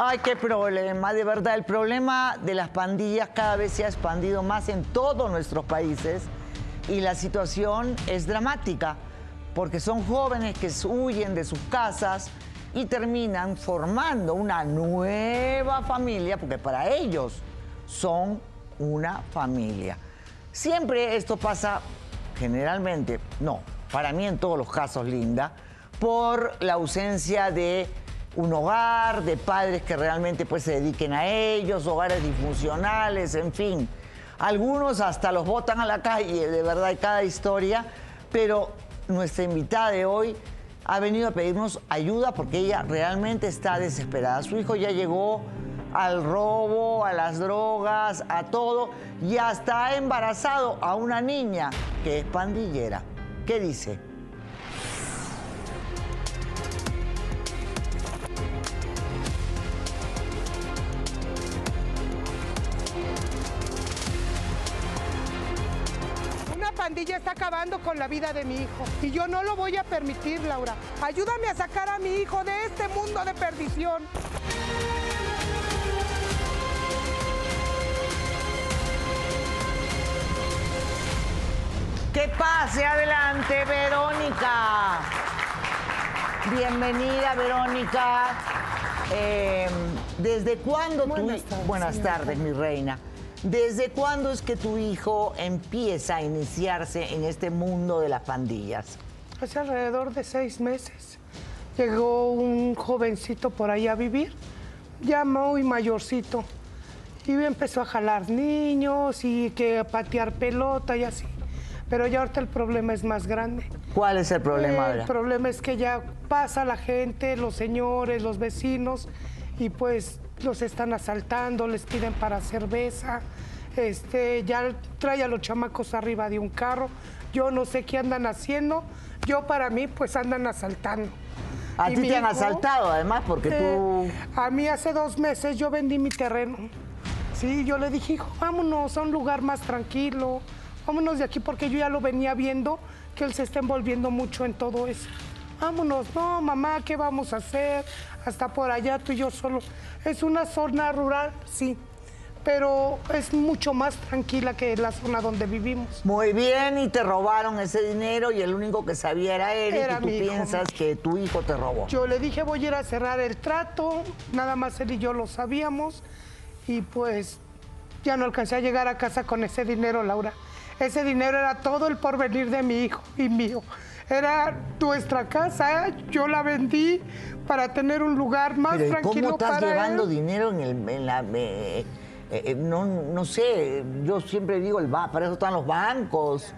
Ay, qué problema, de verdad. El problema de las pandillas cada vez se ha expandido más en todos nuestros países y la situación es dramática porque son jóvenes que huyen de sus casas y terminan formando una nueva familia, porque para ellos son una familia. Siempre esto pasa, generalmente, no, para mí en todos los casos, Linda, por la ausencia de un hogar, de padres que realmente pues, se dediquen a ellos, hogares disfuncionales, en fin. Algunos hasta los botan a la calle, de verdad, cada historia, pero nuestra invitada de hoy ha venido a pedirnos ayuda porque ella realmente está desesperada. Su hijo ya llegó al robo, a las drogas, a todo, y hasta ha embarazado a una niña que es pandillera. ¿Qué dice? Pandilla está acabando con la vida de mi hijo. Y yo no lo voy a permitir, Laura. Ayúdame a sacar a mi hijo de este mundo de perdición. Que pase adelante, Verónica. Bienvenida, Verónica. Em, ¿Desde cuándo Buenas tú... tardes, Buenas tardes, mi reina. ¿Desde cuándo es que tu hijo empieza a iniciarse en este mundo de las pandillas? Hace alrededor de seis meses llegó un jovencito por ahí a vivir, ya muy mayorcito, y empezó a jalar niños y que a patear pelota y así. Pero ya ahorita el problema es más grande. ¿Cuál es el problema ahora? El problema es que ya pasa la gente, los señores, los vecinos, y pues los están asaltando, les piden para cerveza, este, ya trae a los chamacos arriba de un carro, yo no sé qué andan haciendo, yo para mí pues andan asaltando. A ti te han hijo, asaltado, además, porque eh, tú... A mí hace dos meses yo vendí mi terreno. Sí, yo le dije, hijo, vámonos a un lugar más tranquilo, vámonos de aquí porque yo ya lo venía viendo que él se está envolviendo mucho en todo eso. Vámonos, no, mamá, ¿qué vamos a hacer? Hasta por allá tú y yo solo. Es una zona rural, sí, pero es mucho más tranquila que la zona donde vivimos. Muy bien, y te robaron ese dinero y el único que sabía era Era y tú mi hijo. piensas que tu hijo te robó. Yo le dije, voy a ir a cerrar el trato, nada más él y yo lo sabíamos, y pues ya no alcancé a llegar a casa con ese dinero, Laura. Ese dinero era todo el porvenir de mi hijo y mío. Era nuestra casa, yo la vendí para tener un lugar más Pero ¿y tranquilo ¿cómo estás para llevando él. dinero en, el, en la... eh, eh, eh, no, no sé, yo siempre digo, el ba- para eso están los bancos.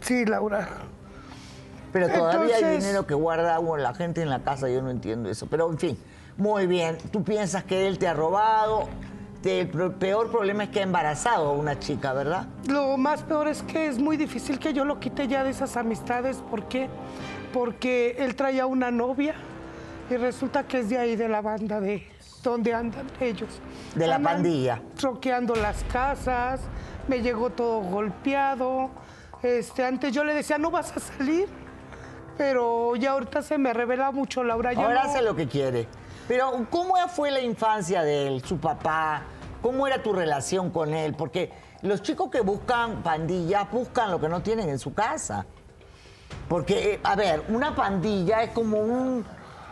Sí, Laura. Pero todavía hay dinero que guarda uno, la gente en la casa, yo no entiendo eso. Pero en fin, muy bien. Tú piensas que él te ha robado. Te- el peor problema es que ha embarazado a una chica, ¿verdad? Lo más peor es que es muy difícil que yo lo quite ya de esas amistades. ¿Por qué? Porque él traía una novia y resulta que es de ahí, de la banda de donde andan ellos. De la Andan pandilla. Troqueando las casas, me llegó todo golpeado. Este, antes yo le decía, no vas a salir, pero ya ahorita se me revela mucho, Laura. Ahora no- hace lo que quiere. Pero, ¿cómo fue la infancia de él, su papá? ¿Cómo era tu relación con él? Porque los chicos que buscan pandillas buscan lo que no tienen en su casa. Porque, eh, a ver, una pandilla es como un,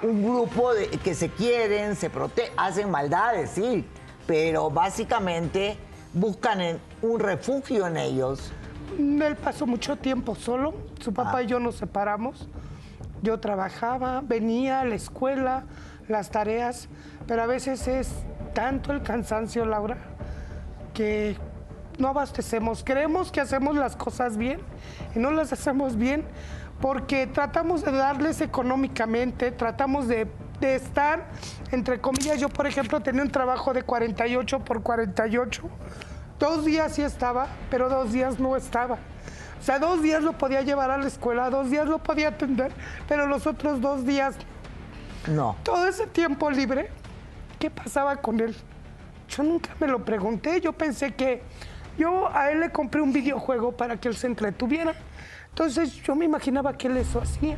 un grupo de, que se quieren, se protegen, hacen maldades, sí, pero básicamente buscan en- un refugio en ellos. Él pasó mucho tiempo solo. Su papá Ah. y yo nos separamos. Yo trabajaba, venía a la escuela, las tareas, pero a veces es tanto el cansancio, Laura, que no abastecemos. Creemos que hacemos las cosas bien y no las hacemos bien porque tratamos de darles económicamente, tratamos de, de estar, entre comillas, yo por ejemplo tenía un trabajo de 48 por 48. Dos días sí estaba, pero dos días no estaba. O sea, dos días lo podía llevar a la escuela, dos días lo podía atender, pero los otros dos días, No. todo ese tiempo libre, ¿qué pasaba con él? Yo nunca me lo pregunté, yo pensé que yo a él le compré un videojuego para que él se entretuviera. Entonces yo me imaginaba que él eso hacía.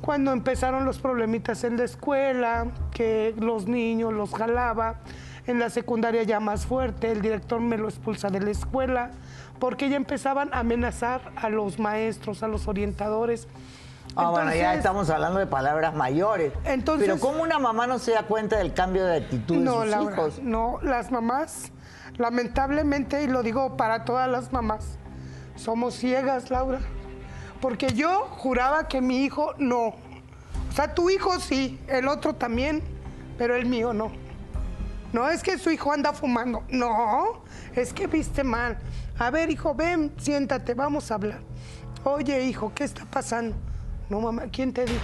cuando empezaron los problemitas en la escuela, que los niños los jalaba, en la secundaria ya más fuerte, el director me lo expulsa de la escuela, porque ya empezaban a amenazar a los maestros, a los orientadores. Ah, bueno, ya estamos hablando de palabras mayores. Entonces- Pero ¿cómo una mamá no se da cuenta del cambio de actitud de No, sus Laura, hijos? no, las mamás, lamentablemente, y lo digo para todas las mamás, somos ciegas, Laura. Porque yo juraba que mi hijo no. O sea, tu hijo sí, el otro también, pero el mío no. No es que su hijo anda fumando, no, es que viste mal. A ver, hijo, ven, siéntate, vamos a hablar. Oye, hijo, ¿qué está pasando? No, mamá, ¿quién te dijo?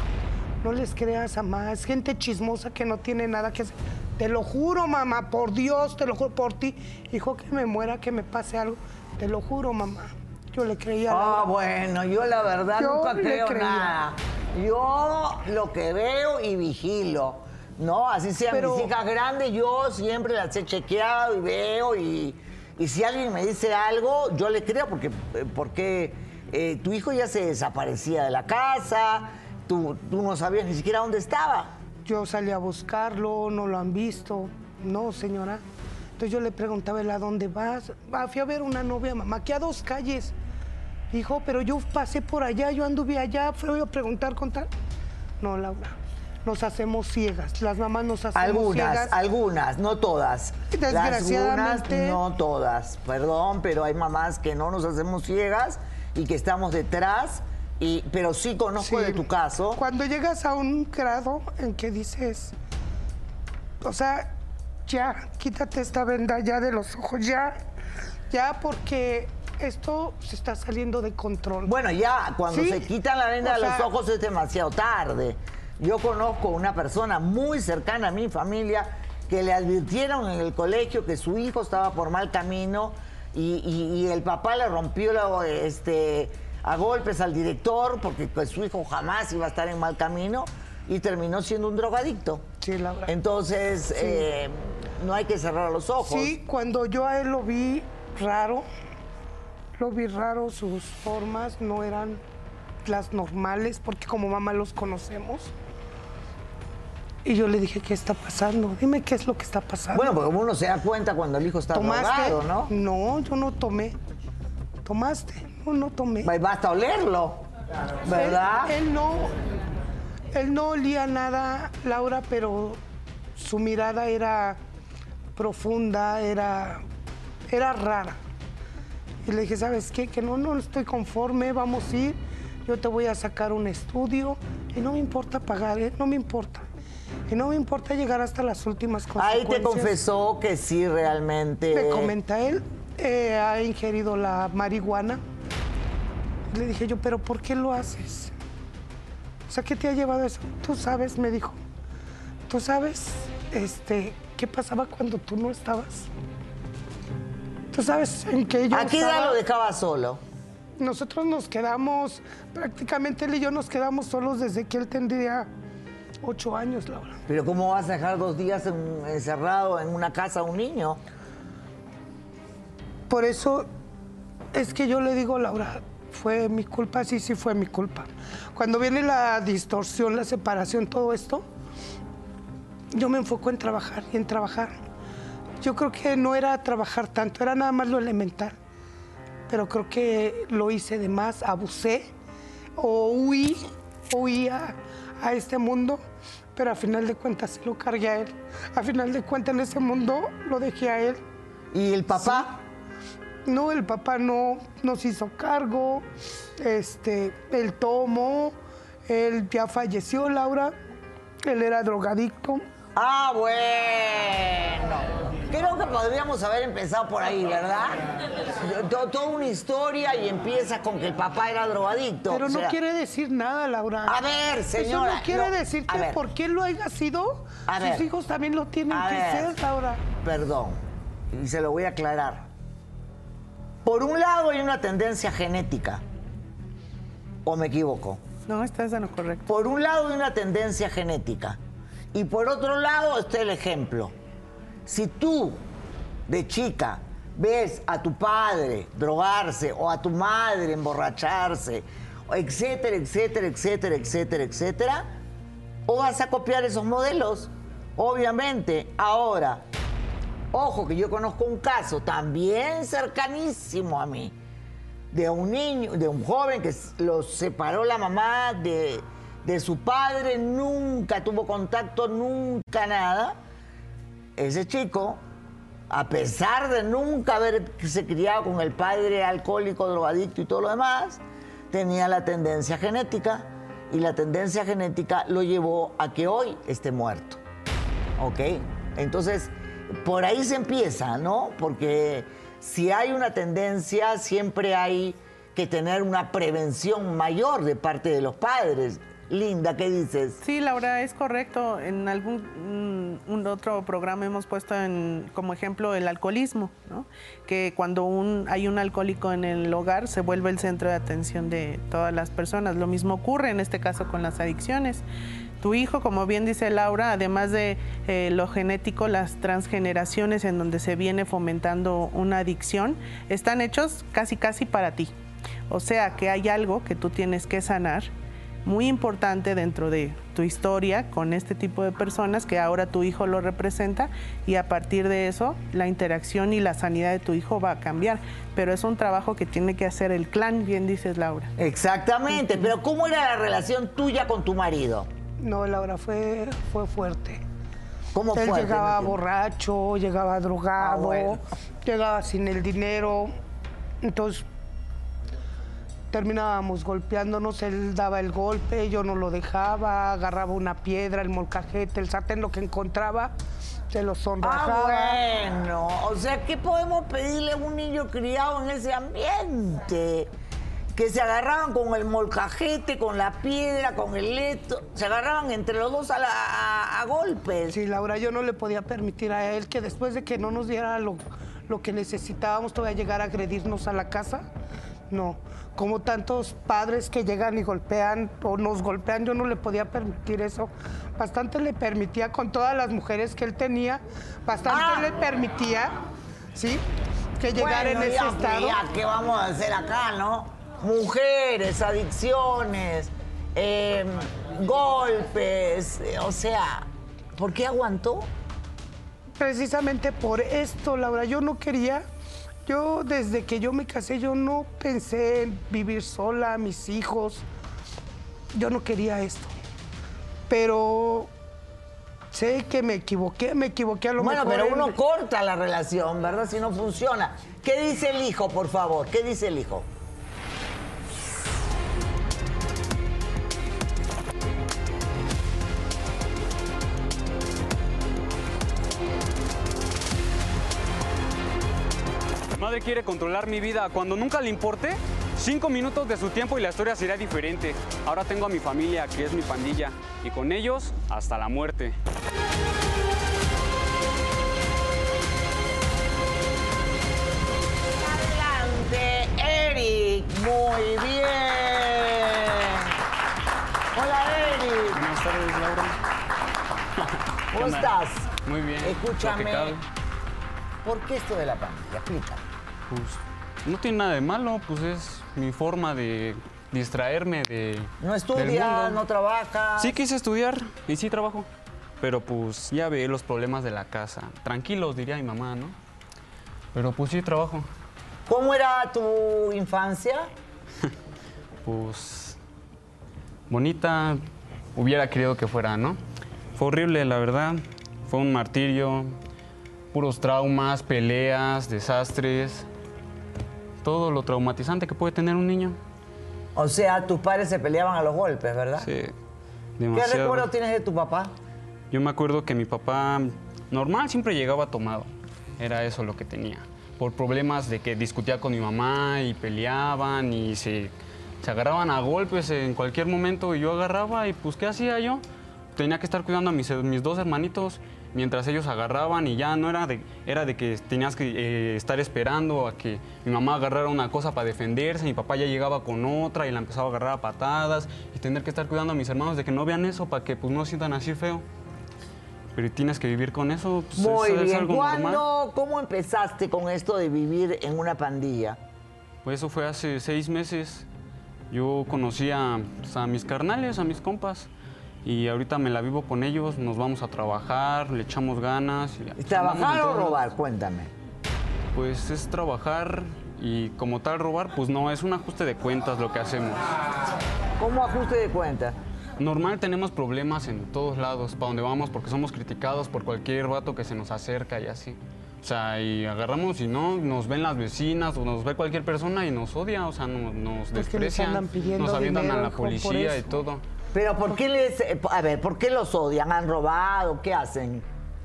No les creas a más, gente chismosa que no tiene nada que hacer. Te lo juro, mamá, por Dios, te lo juro por ti. Hijo, que me muera, que me pase algo. Te lo juro, mamá. Yo le creía Ah, bueno, yo la verdad Yo nunca creo creía. nada. Yo lo que veo y vigilo. No, así sean Pero- mis hijas grandes, yo siempre las he chequeado y veo y, y si alguien me dice algo, yo le creo porque, eh, porque eh, tu hijo ya se desaparecía de la casa, tú, tú no sabías ni siquiera dónde estaba. Yo salí a buscarlo, no lo han visto. No, señora. Entonces yo le preguntaba, ¿él a dónde vas? Ah, fui a ver una novia, mamá, aquí a dos calles. Hijo, pero yo pasé por allá, yo anduve allá, fui a preguntar con tal. No, Laura, nos hacemos ciegas. Las mamás nos hacemos Algunas, ciegas. algunas, no todas. Las Desgraciadamente. unas, no todas. Perdón, pero hay mamás que no nos hacemos ciegas y que estamos detrás. Y, pero sí conozco Sí. de tu caso. Cuando llegas a un grado en que dices, o sea, ya, quítate esta venda ya de los ojos, ya, ya, porque esto se está saliendo de control. Bueno, ya, cuando Sí. se quitan la venda O de los ojos es demasiado tarde. Yo conozco una persona muy cercana a mi familia que le advirtieron en el colegio que su hijo estaba por mal camino y, y- y el papá le rompió la- este, a golpes al director porque pues, su hijo jamás iba a estar en mal camino y terminó siendo un drogadicto. Sí, Laura. Entonces, eh, no hay que cerrar los ojos. Sí, cuando yo a él lo vi raro, lo vi raro, sus formas no eran las normales, porque como mamá los conocemos. Y yo le dije, ¿qué está pasando? Dime qué es lo que está pasando. Bueno, porque uno se da cuenta cuando el hijo está drogado, ¿no? No, yo no tomé. ¿Tomaste? No, no tomé. Basta olerlo, ¿verdad? Él, él no, él no olía nada, Laura, pero su mirada era profunda, era, era rara. Y le dije, ¿sabes qué? Que no, no estoy conforme, vamos a ir, yo te voy a sacar un estudio y no me importa pagar, ¿eh? no me importa. Y no me importa llegar hasta las últimas Ahí consecuencias. te confesó que sí realmente. Me comenta él, eh, ha ingerido la marihuana. Le dije yo, pero ¿por qué lo haces? O sea, ¿qué te ha llevado eso? Tú sabes, me dijo. Tú sabes, este, qué pasaba cuando tú no estabas. Tú sabes en qué yo ¿A qué edad estaba? lo dejaba solo? Nosotros nos quedamos, prácticamente él y yo nos quedamos solos desde que él tendría ocho años, Laura. Pero ¿cómo vas a dejar dos días en- encerrado en una casa a un niño? Por eso es que yo le digo, Laura, fue mi culpa, sí, sí fue mi culpa. Cuando viene la distorsión, la separación, todo esto, yo me enfoco en trabajar y en trabajar. Yo creo que no era trabajar tanto, era nada más lo elemental. Pero creo que lo hice de más, abusé o huí, huí a, este mundo, pero a final de cuentas se lo cargué a él. A final de cuentas en ese mundo lo dejé a él. ¿Y el papá? No, el papá no nos hizo cargo, este, él tomó, él ya falleció, Laura, él era drogadicto. Ah, bueno. Creo que podríamos haber empezado por ahí, ¿verdad? To- Toda una historia y empieza con que el papá era drogadicto. Pero o no quiere decir nada, Laura. A ver, señora, Eso no quiere no, decir que ver. porque él lo haya sido, A sus ver. hijos también lo tienen que ver. ser, Laura. Perdón, y se lo voy a aclarar. Por un lado hay una tendencia genética, o me equivoco. No, estás en lo correcto. Por un lado hay una tendencia genética y por otro lado está el ejemplo. Si tú, de chica, ves a tu padre drogarse o a tu madre emborracharse etcétera, etcétera, etcétera, etcétera, etcétera, o vas a copiar esos modelos. Obviamente, ahora, ojo que yo conozco un caso también cercanísimo a mí, de un niño, de un joven que lo separó la mamá de, de su padre, nunca tuvo contacto, nunca nada. Ese chico a pesar de nunca haberse criado con el padre alcohólico, drogadicto y todo lo demás, tenía la tendencia genética y la tendencia genética lo llevó a que hoy esté muerto. ¿Ok? Entonces, por ahí se empieza, ¿no? Porque si hay una tendencia, siempre hay que tener una prevención mayor de parte de los padres. Linda, ¿qué dices? Sí, Laura, es correcto. En algún mm, otro programa hemos puesto en, como ejemplo el alcoholismo, ¿no? que cuando un, hay un alcohólico en el hogar se vuelve el centro de atención de todas las personas. Lo mismo ocurre en este caso con las adicciones. Tu hijo, como bien dice Laura, además de eh, lo genético, las transgeneraciones en donde se viene fomentando una adicción, están hechos casi casi para ti. O sea que hay algo que tú tienes que sanar muy importante dentro de tu historia con este tipo de personas que ahora tu hijo lo representa y a partir de eso la interacción y la sanidad de tu hijo va a cambiar. Pero es un trabajo que tiene que hacer el clan, bien dices Laura. Exactamente, pero ¿cómo era la relación tuya con tu marido? No, Laura, fue, fue fuerte. ¿Cómo Él fue? llegaba borracho, llegaba drogado, Ah, bueno. llegaba sin el dinero. Entonces terminábamos golpeándonos, él daba el golpe, yo no lo dejaba, agarraba una piedra, el molcajete, el sartén, lo que encontraba, se lo sonrajaba. Ah, bueno. O sea, ¿qué podemos pedirle a un niño criado en ese ambiente? Que se agarraban con el molcajete, con la piedra, con el leto. Se agarraban entre los dos a, la- a- a golpes. Sí, Laura, yo no le podía permitir a él que después de que no nos diera lo, lo que necesitábamos, todavía llegar a agredirnos a la casa. No, como tantos padres que llegan y golpean o nos golpean, yo no le podía permitir eso. Bastante le permitía con todas las mujeres que él tenía, bastante Ah. le permitía, ¿sí? Que llegara Bueno, en ese ya, estado. ya, ¿qué vamos a hacer acá, no? Mujeres, adicciones, eh, golpes, eh, o sea, ¿por qué aguantó? Precisamente por esto, Laura, yo no quería, yo desde que yo me casé, yo no pensé en vivir sola, mis hijos, yo no quería esto. Pero sé que me equivoqué, me equivoqué a lo Bueno, mejor. pero en- uno corta la relación, ¿verdad? Si no funciona. ¿Qué dice el hijo, por favor? ¿Qué dice el hijo? Quiere controlar mi vida cuando nunca le importe. Cinco minutos de su tiempo y la historia sería diferente. Ahora tengo a mi familia, que es mi pandilla, y con ellos hasta la muerte. Adelante, Eric. Muy bien. Hola, Eric. Buenas tardes, Laura. ¿Cómo estás? Muy bien. Escúchame. ¿Por qué esto de la pandilla? Explica. Pues no tiene nada de malo, pues es mi forma de distraerme de. No mundo. no trabajas. Sí quise estudiar y sí trabajo. Pero pues ya ve los problemas de la casa. Tranquilos, diría mi mamá, ¿no? Pero pues sí trabajo. ¿Cómo era tu infancia? Pues bonita, hubiera querido que fuera, ¿no? Fue horrible, la verdad. Fue un martirio, puros traumas, peleas, desastres. Todo lo traumatizante que puede tener un niño. O sea, tus padres se peleaban a los golpes, ¿verdad? Sí, ¿Qué recuerdo tienes de tu papá? Yo me acuerdo que mi papá normal siempre llegaba tomado. Era eso lo que tenía. Por problemas de que discutía con mi mamá y peleaban y se, se agarraban a golpes en cualquier momento y yo agarraba y pues ¿qué hacía yo? Tenía que estar cuidando a mis, mis dos hermanitos mientras ellos agarraban y ya no era de, era de que tenías que eh, estar esperando a que mi mamá agarrara una cosa para defenderse, mi papá ya llegaba con otra y la empezaba a agarrar a patadas y tener que estar cuidando a mis hermanos de que no vean eso para que pues no sientan así feo. Pero tienes que vivir con eso, pues, Muy es, es bien. algo normal. ¿Cuándo, cómo empezaste con esto de vivir en una pandilla? Pues eso fue hace seis meses. Yo conocí a, pues, a mis carnales, a mis compas. Y ahorita me la vivo con ellos, nos vamos a trabajar, le echamos ganas. y ¿Trabajar o robar? Cuéntame. Pues es trabajar y como tal robar, pues no, es un ajuste de cuentas lo que hacemos. ¿Cómo ajuste de cuenta? Normal tenemos problemas en todos lados, para donde vamos, porque somos criticados por cualquier vato que se nos acerca y así. O sea, y agarramos y no, nos ven las vecinas o nos ve cualquier persona y nos odia, o sea, no- nos desprecian, nos avientan dinero, a la policía y todo. Pero ¿por qué les... eh, A ver, ¿por qué los odian? ¿Han robado? ¿Qué hacen?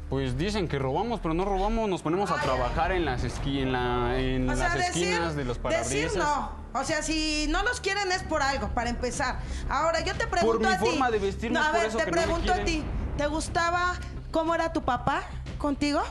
Pues dicen que robamos, pero no robamos, nos ponemos a trabajar en las, esqui- en la- en O sea, las decir, esquinas de los parabrisas. decir no. O sea, si no los quieren es por algo, para empezar. Ahora, yo te pregunto mi a ti. forma de vestir, no a por ver, eso te que no me pregunto a ti. ¿Te gustaba cómo era tu papá contigo?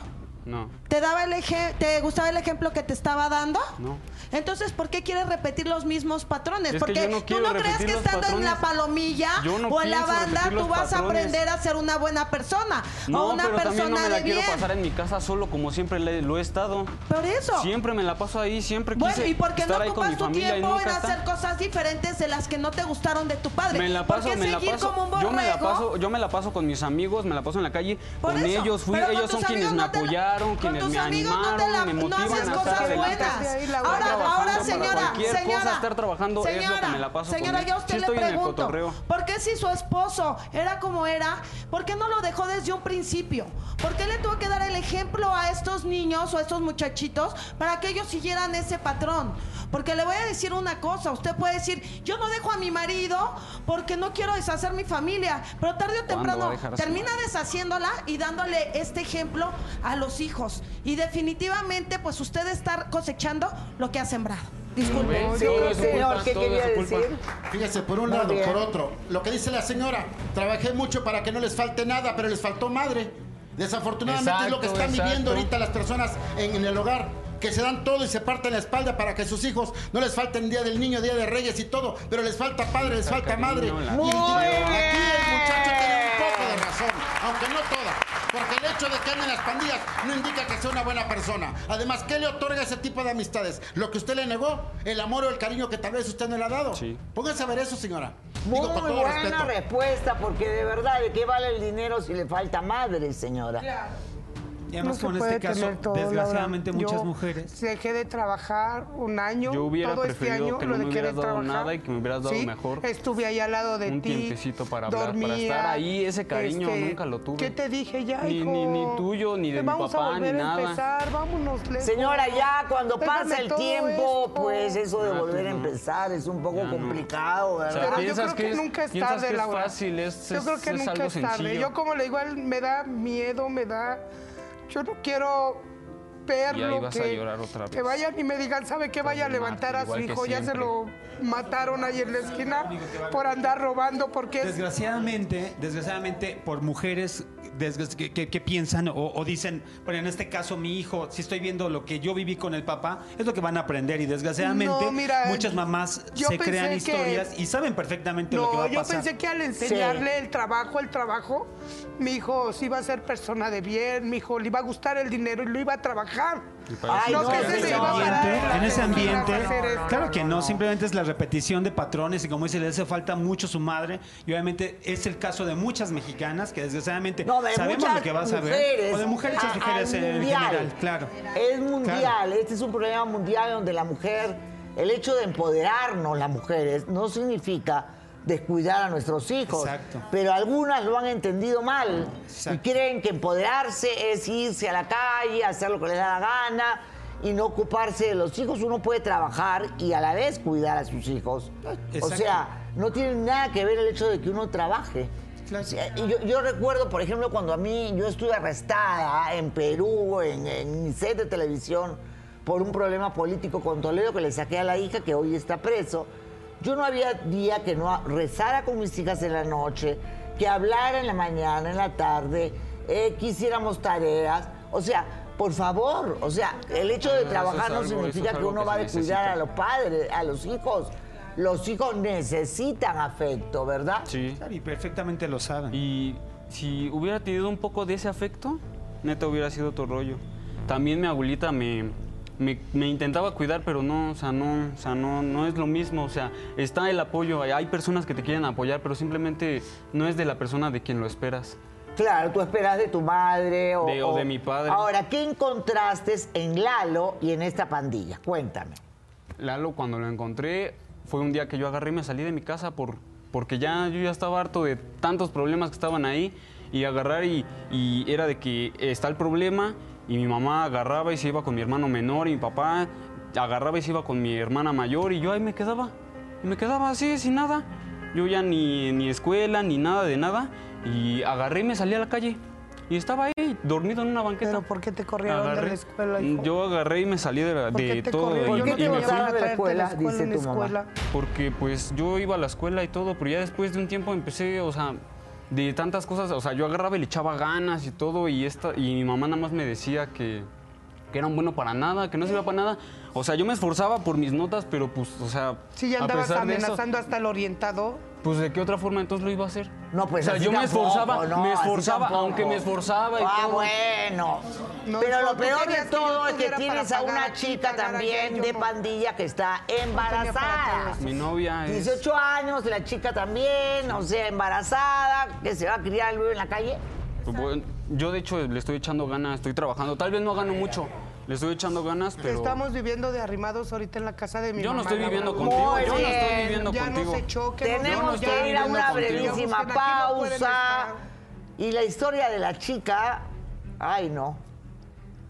No, ¿Te daba el eje- te gustaba el ejemplo que te estaba dando? no. Entonces, ¿por qué quieres repetir los mismos patrones? Es que Porque no tú no crees que estando en la palomilla no o en la banda tú vas a aprender a ser una buena persona No, o una pero persona también no me la de quiero bien. pasar en mi casa solo como siempre lo he estado. Por eso. Siempre me la paso ahí, siempre Bueno, quise ¿y por qué no ocupas tu tiempo en hacer está. cosas diferentes de las que no te gustaron de tu padre? Me la ¿Por paso, qué me la seguir paso. como un Yo me la paso, yo me la paso con mis amigos, me la paso en la calle Por con eso, ellos, fui, ellos son quienes me la- apoyaron, con quienes tus me amigos no animaron, la- me no haces a cosas estar buenas. Ahora, ahora, señora, cualquier cosa, señora, estar trabajando es lo que señora, me la paso con Señora, yo a usted Sí le pregunto. ¿por qué si su esposo era como era, por qué no lo dejó desde un principio? ¿Por qué le tuvo que dar el ejemplo a estos niños o a estos muchachitos para que ellos siguieran ese patrón? Porque le voy a decir una cosa, usted puede decir, yo no dejo a mi marido porque no quiero deshacer mi familia, pero tarde o temprano termina deshaciéndola y dándole este ejemplo a los hijos. Y definitivamente, pues usted está cosechando lo que ha sembrado. Disculpe. Señor, culpa, ¿qué quería decir? Fíjese, por un Muy lado, bien. por otro, lo que dice la señora, trabajé mucho para que no les falte nada, pero les faltó madre. Desafortunadamente es lo que Exacto, están viviendo ahorita las personas en, en el hogar, que se dan todo y se parten la espalda para que sus hijos no les falten Día del Niño, Día de Reyes y todo, pero les falta padre, les falta madre. Y aquí el muchacho tiene un poco de razón, aunque no toda. Porque el hecho de que ande en las pandillas no indica que sea una buena persona. Además, ¿qué le otorga ese tipo de amistades? ¿Lo que usted le negó? ¿El amor o el cariño que tal vez usted no le ha dado? Sí. Póngase a ver eso, señora. Muy Digo, con todo buena respeto. respuesta, porque de verdad, ¿de qué vale el dinero si le falta madre, señora? Y además no con este caso, todo, desgraciadamente muchas Yo mujeres. Dejé de trabajar un año. Yo hubiera todo este preferido año que lo no me de hubieras dado trabajar. nada y que me hubieras dado Sí, mejor. Estuve ahí al lado de Un ti. tiempecito para hablar, para dormía, estar ahí, ese cariño nunca lo tuve. ¿Qué te dije ya, Ni- hijo? ni- ni tuyo, ni de mi papá, ni a nada. empezar, vámonos lejos. Señora, ya cuando Déjame pasa el tiempo, esto. pues eso de Ah, volver pues a no. empezar es un poco Ya no. complicado, O sea, ¿verdad? Pero yo piensas creo que, nunca es tarde, Laura. fácil, es- yo es- creo que es nunca algo es tarde. sencillo. Yo como le digo, me da miedo, me da... Yo no quiero ver Y ahí lo vas a que, llorar otra que vez. vayan y me digan, ¿sabe qué? Vaya a Marte, levantar a su hijo, ya se lo mataron ahí en la esquina por andar robando, porque es Desgraciadamente, desgraciadamente, por mujeres que, que- que piensan o, o dicen, bueno, en este caso mi hijo, si estoy viendo lo que yo viví con el papá, es lo que van a aprender y desgraciadamente No, mira, muchas mamás yo se crean que- historias y saben perfectamente lo que va a yo pasar. pensé que al enseñarle el trabajo, el trabajo, mi hijo sí iba a ser persona de bien, mi hijo le iba a gustar el dinero y lo iba a trabajar. Ay, No, no, que en se ese ambiente- en ese ambiente, claro que no, simplemente es la repetición de patrones y como dice, le hace falta mucho su madre y obviamente es el caso de muchas mexicanas que desgraciadamente No, de sabemos lo que vas a ver. mujeres, O de mujeres a- mujeres en mundial. general, claro. Es mundial, este es un problema mundial donde la mujer, el hecho de empoderarnos las mujeres no significa descuidar a nuestros hijos. Exacto. Pero algunas lo han entendido mal y Exacto. creen que empoderarse es irse a la calle, hacer lo que les da la gana y no ocuparse de los hijos. Uno puede trabajar y a la vez cuidar a sus hijos. O Exacto. sea, no tiene nada que ver el hecho de que uno trabaje. Claro. Y yo, yo recuerdo, por ejemplo, cuando a mí yo estuve arrestada en Perú, en, en mi set de televisión, por un problema político con Toledo que le saqué a la hija que hoy está preso. Yo no había día que no rezara con mis hijas en la noche, que hablara en la mañana, en la tarde, eh, que hiciéramos tareas. O sea, por favor, o sea, el hecho de es trabajar no algo- significa es que uno que va a descuidar a los padres, a los hijos. Los hijos necesitan afecto, ¿verdad? Sí. Y perfectamente lo saben. Y si hubiera tenido un poco de ese afecto, neta hubiera sido otro rollo. También mi abuelita me, me, me intentaba cuidar, pero no, o sea, no, o sea, no, no es lo mismo. O sea, está el apoyo, hay- personas que te quieren apoyar, pero simplemente no es de la persona de quien lo esperas. Claro, tú esperas de tu madre o De- o de mi padre. Ahora, ¿qué encontraste en Lalo y en esta pandilla? Cuéntame. Lalo, cuando lo encontré, fue un día que yo agarré y me salí de mi casa por, porque ya yo ya estaba harto de tantos problemas que estaban ahí y agarrar y, y era de que está el problema y mi mamá agarraba y se iba con mi hermano menor y mi papá agarraba y se iba con mi hermana mayor y yo ahí me quedaba. Y me quedaba así, sin nada. Yo ya ni, ni escuela, ni nada de nada. Y agarré y me salí a la calle. Y estaba ahí, dormido en una banqueta. ¿Pero por qué te corrieron de la escuela, hijo? Yo agarré y me salí de, la- ¿Por qué de te todo. corrieron? y- Yo qué no te y me tenía fui. botaron de la Dice tu mamá. escuela. Porque pues yo iba a la escuela y todo, pero ya después de un tiempo empecé, o sea, de tantas cosas, o sea, yo agarraba y le echaba ganas y todo, y esta, y mi mamá nada más me decía que, que era un bueno para nada, que no sirve para nada. O sea, yo me esforzaba por mis notas, pero pues, o sea, Si ya andabas eso, amenazando hasta el orientador. pues de qué otra forma entonces lo iba a hacer. No, pues o sea, así yo me tampoco, esforzaba, no, me esforzaba, aunque me esforzaba y Ah, todo. bueno. No, Pero lo peor de que todo es que tienes a una chica también yo de pandilla que está embarazada. Mi novia es... 18 años, la chica también, o sea, embarazada, que se va a criar el bebé en la calle. Pues, bueno, yo de hecho le estoy echando ganas, estoy trabajando. Tal vez no gano mucho, le estoy echando ganas, pero... Estamos viviendo de arrimados ahorita en la casa de mi Yo no mamá. estoy viviendo contigo, yo no estoy viviendo Ya contigo. no se choquen. no, Tenemos no, ya que ir a una contigo. brevísima no pausa. Y la historia de la chica, ay no.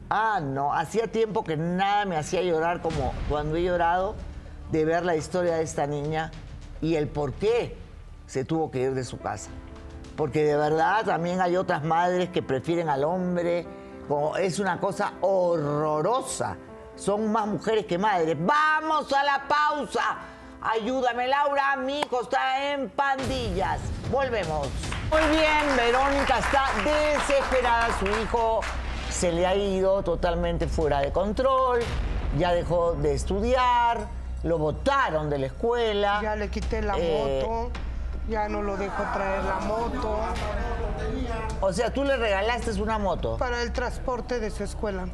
Ah, no, hacía tiempo que nada me hacía llorar como cuando he llorado de ver la historia de esta niña y el por qué se tuvo que ir de su casa. Porque de verdad también hay otras madres que prefieren al hombre. Como- es una cosa horrorosa. Son más mujeres que madres. Vamos a la pausa. Ayúdame, Laura. Mi hijo está en pandillas. Volvemos. Muy bien, Verónica está desesperada. Su hijo se le ha ido totalmente fuera de control. Ya dejó de estudiar. Lo botaron de la escuela. Ya le quité la Eh, moto. Ya no lo dejo traer la moto. O sea, tú le regalaste una moto. Para el transporte de su escuela.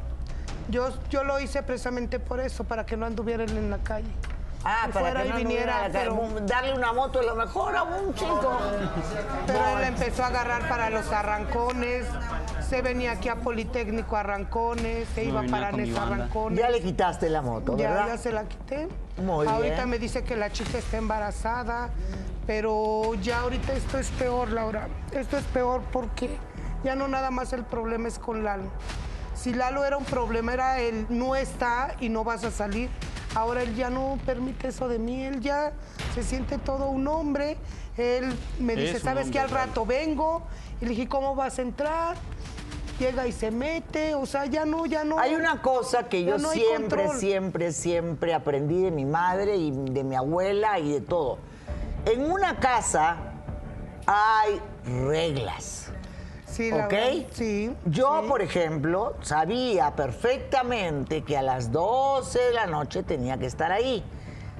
Yo, yo lo hice precisamente por eso, para que no anduviera él en la calle. Ah, para fuera que y no viniera, pero- darle una moto a lo mejor a un chico. Pero él empezó a agarrar para los arrancones. Se venía aquí a Politécnico a arrancones, se No, iba para Nes arrancones. Ya le quitaste la moto, Ya, ¿verdad? ya se la quité. Muy ahorita bien. me dice que la chica está embarazada, pero ya ahorita esto es peor, Laura. Esto es peor porque ya no nada más el problema es con Lalo. Si Lalo era un problema, era el no está y no vas a salir. Ahora él ya no permite eso de mí, él ya se siente todo un hombre. Él me Es dice, ¿sabes qué? Al rato vengo. Y le dije, ¿cómo vas a entrar? Llega y se mete, o sea, ya no, ya no. Hay una cosa que yo no siempre, control. siempre, siempre aprendí de mi madre y de mi abuela y de todo. En una casa hay reglas. Sí, la ¿Ok? verdad, Sí. Yo, sí. por ejemplo, sabía perfectamente que a las 12 de la noche tenía que estar ahí.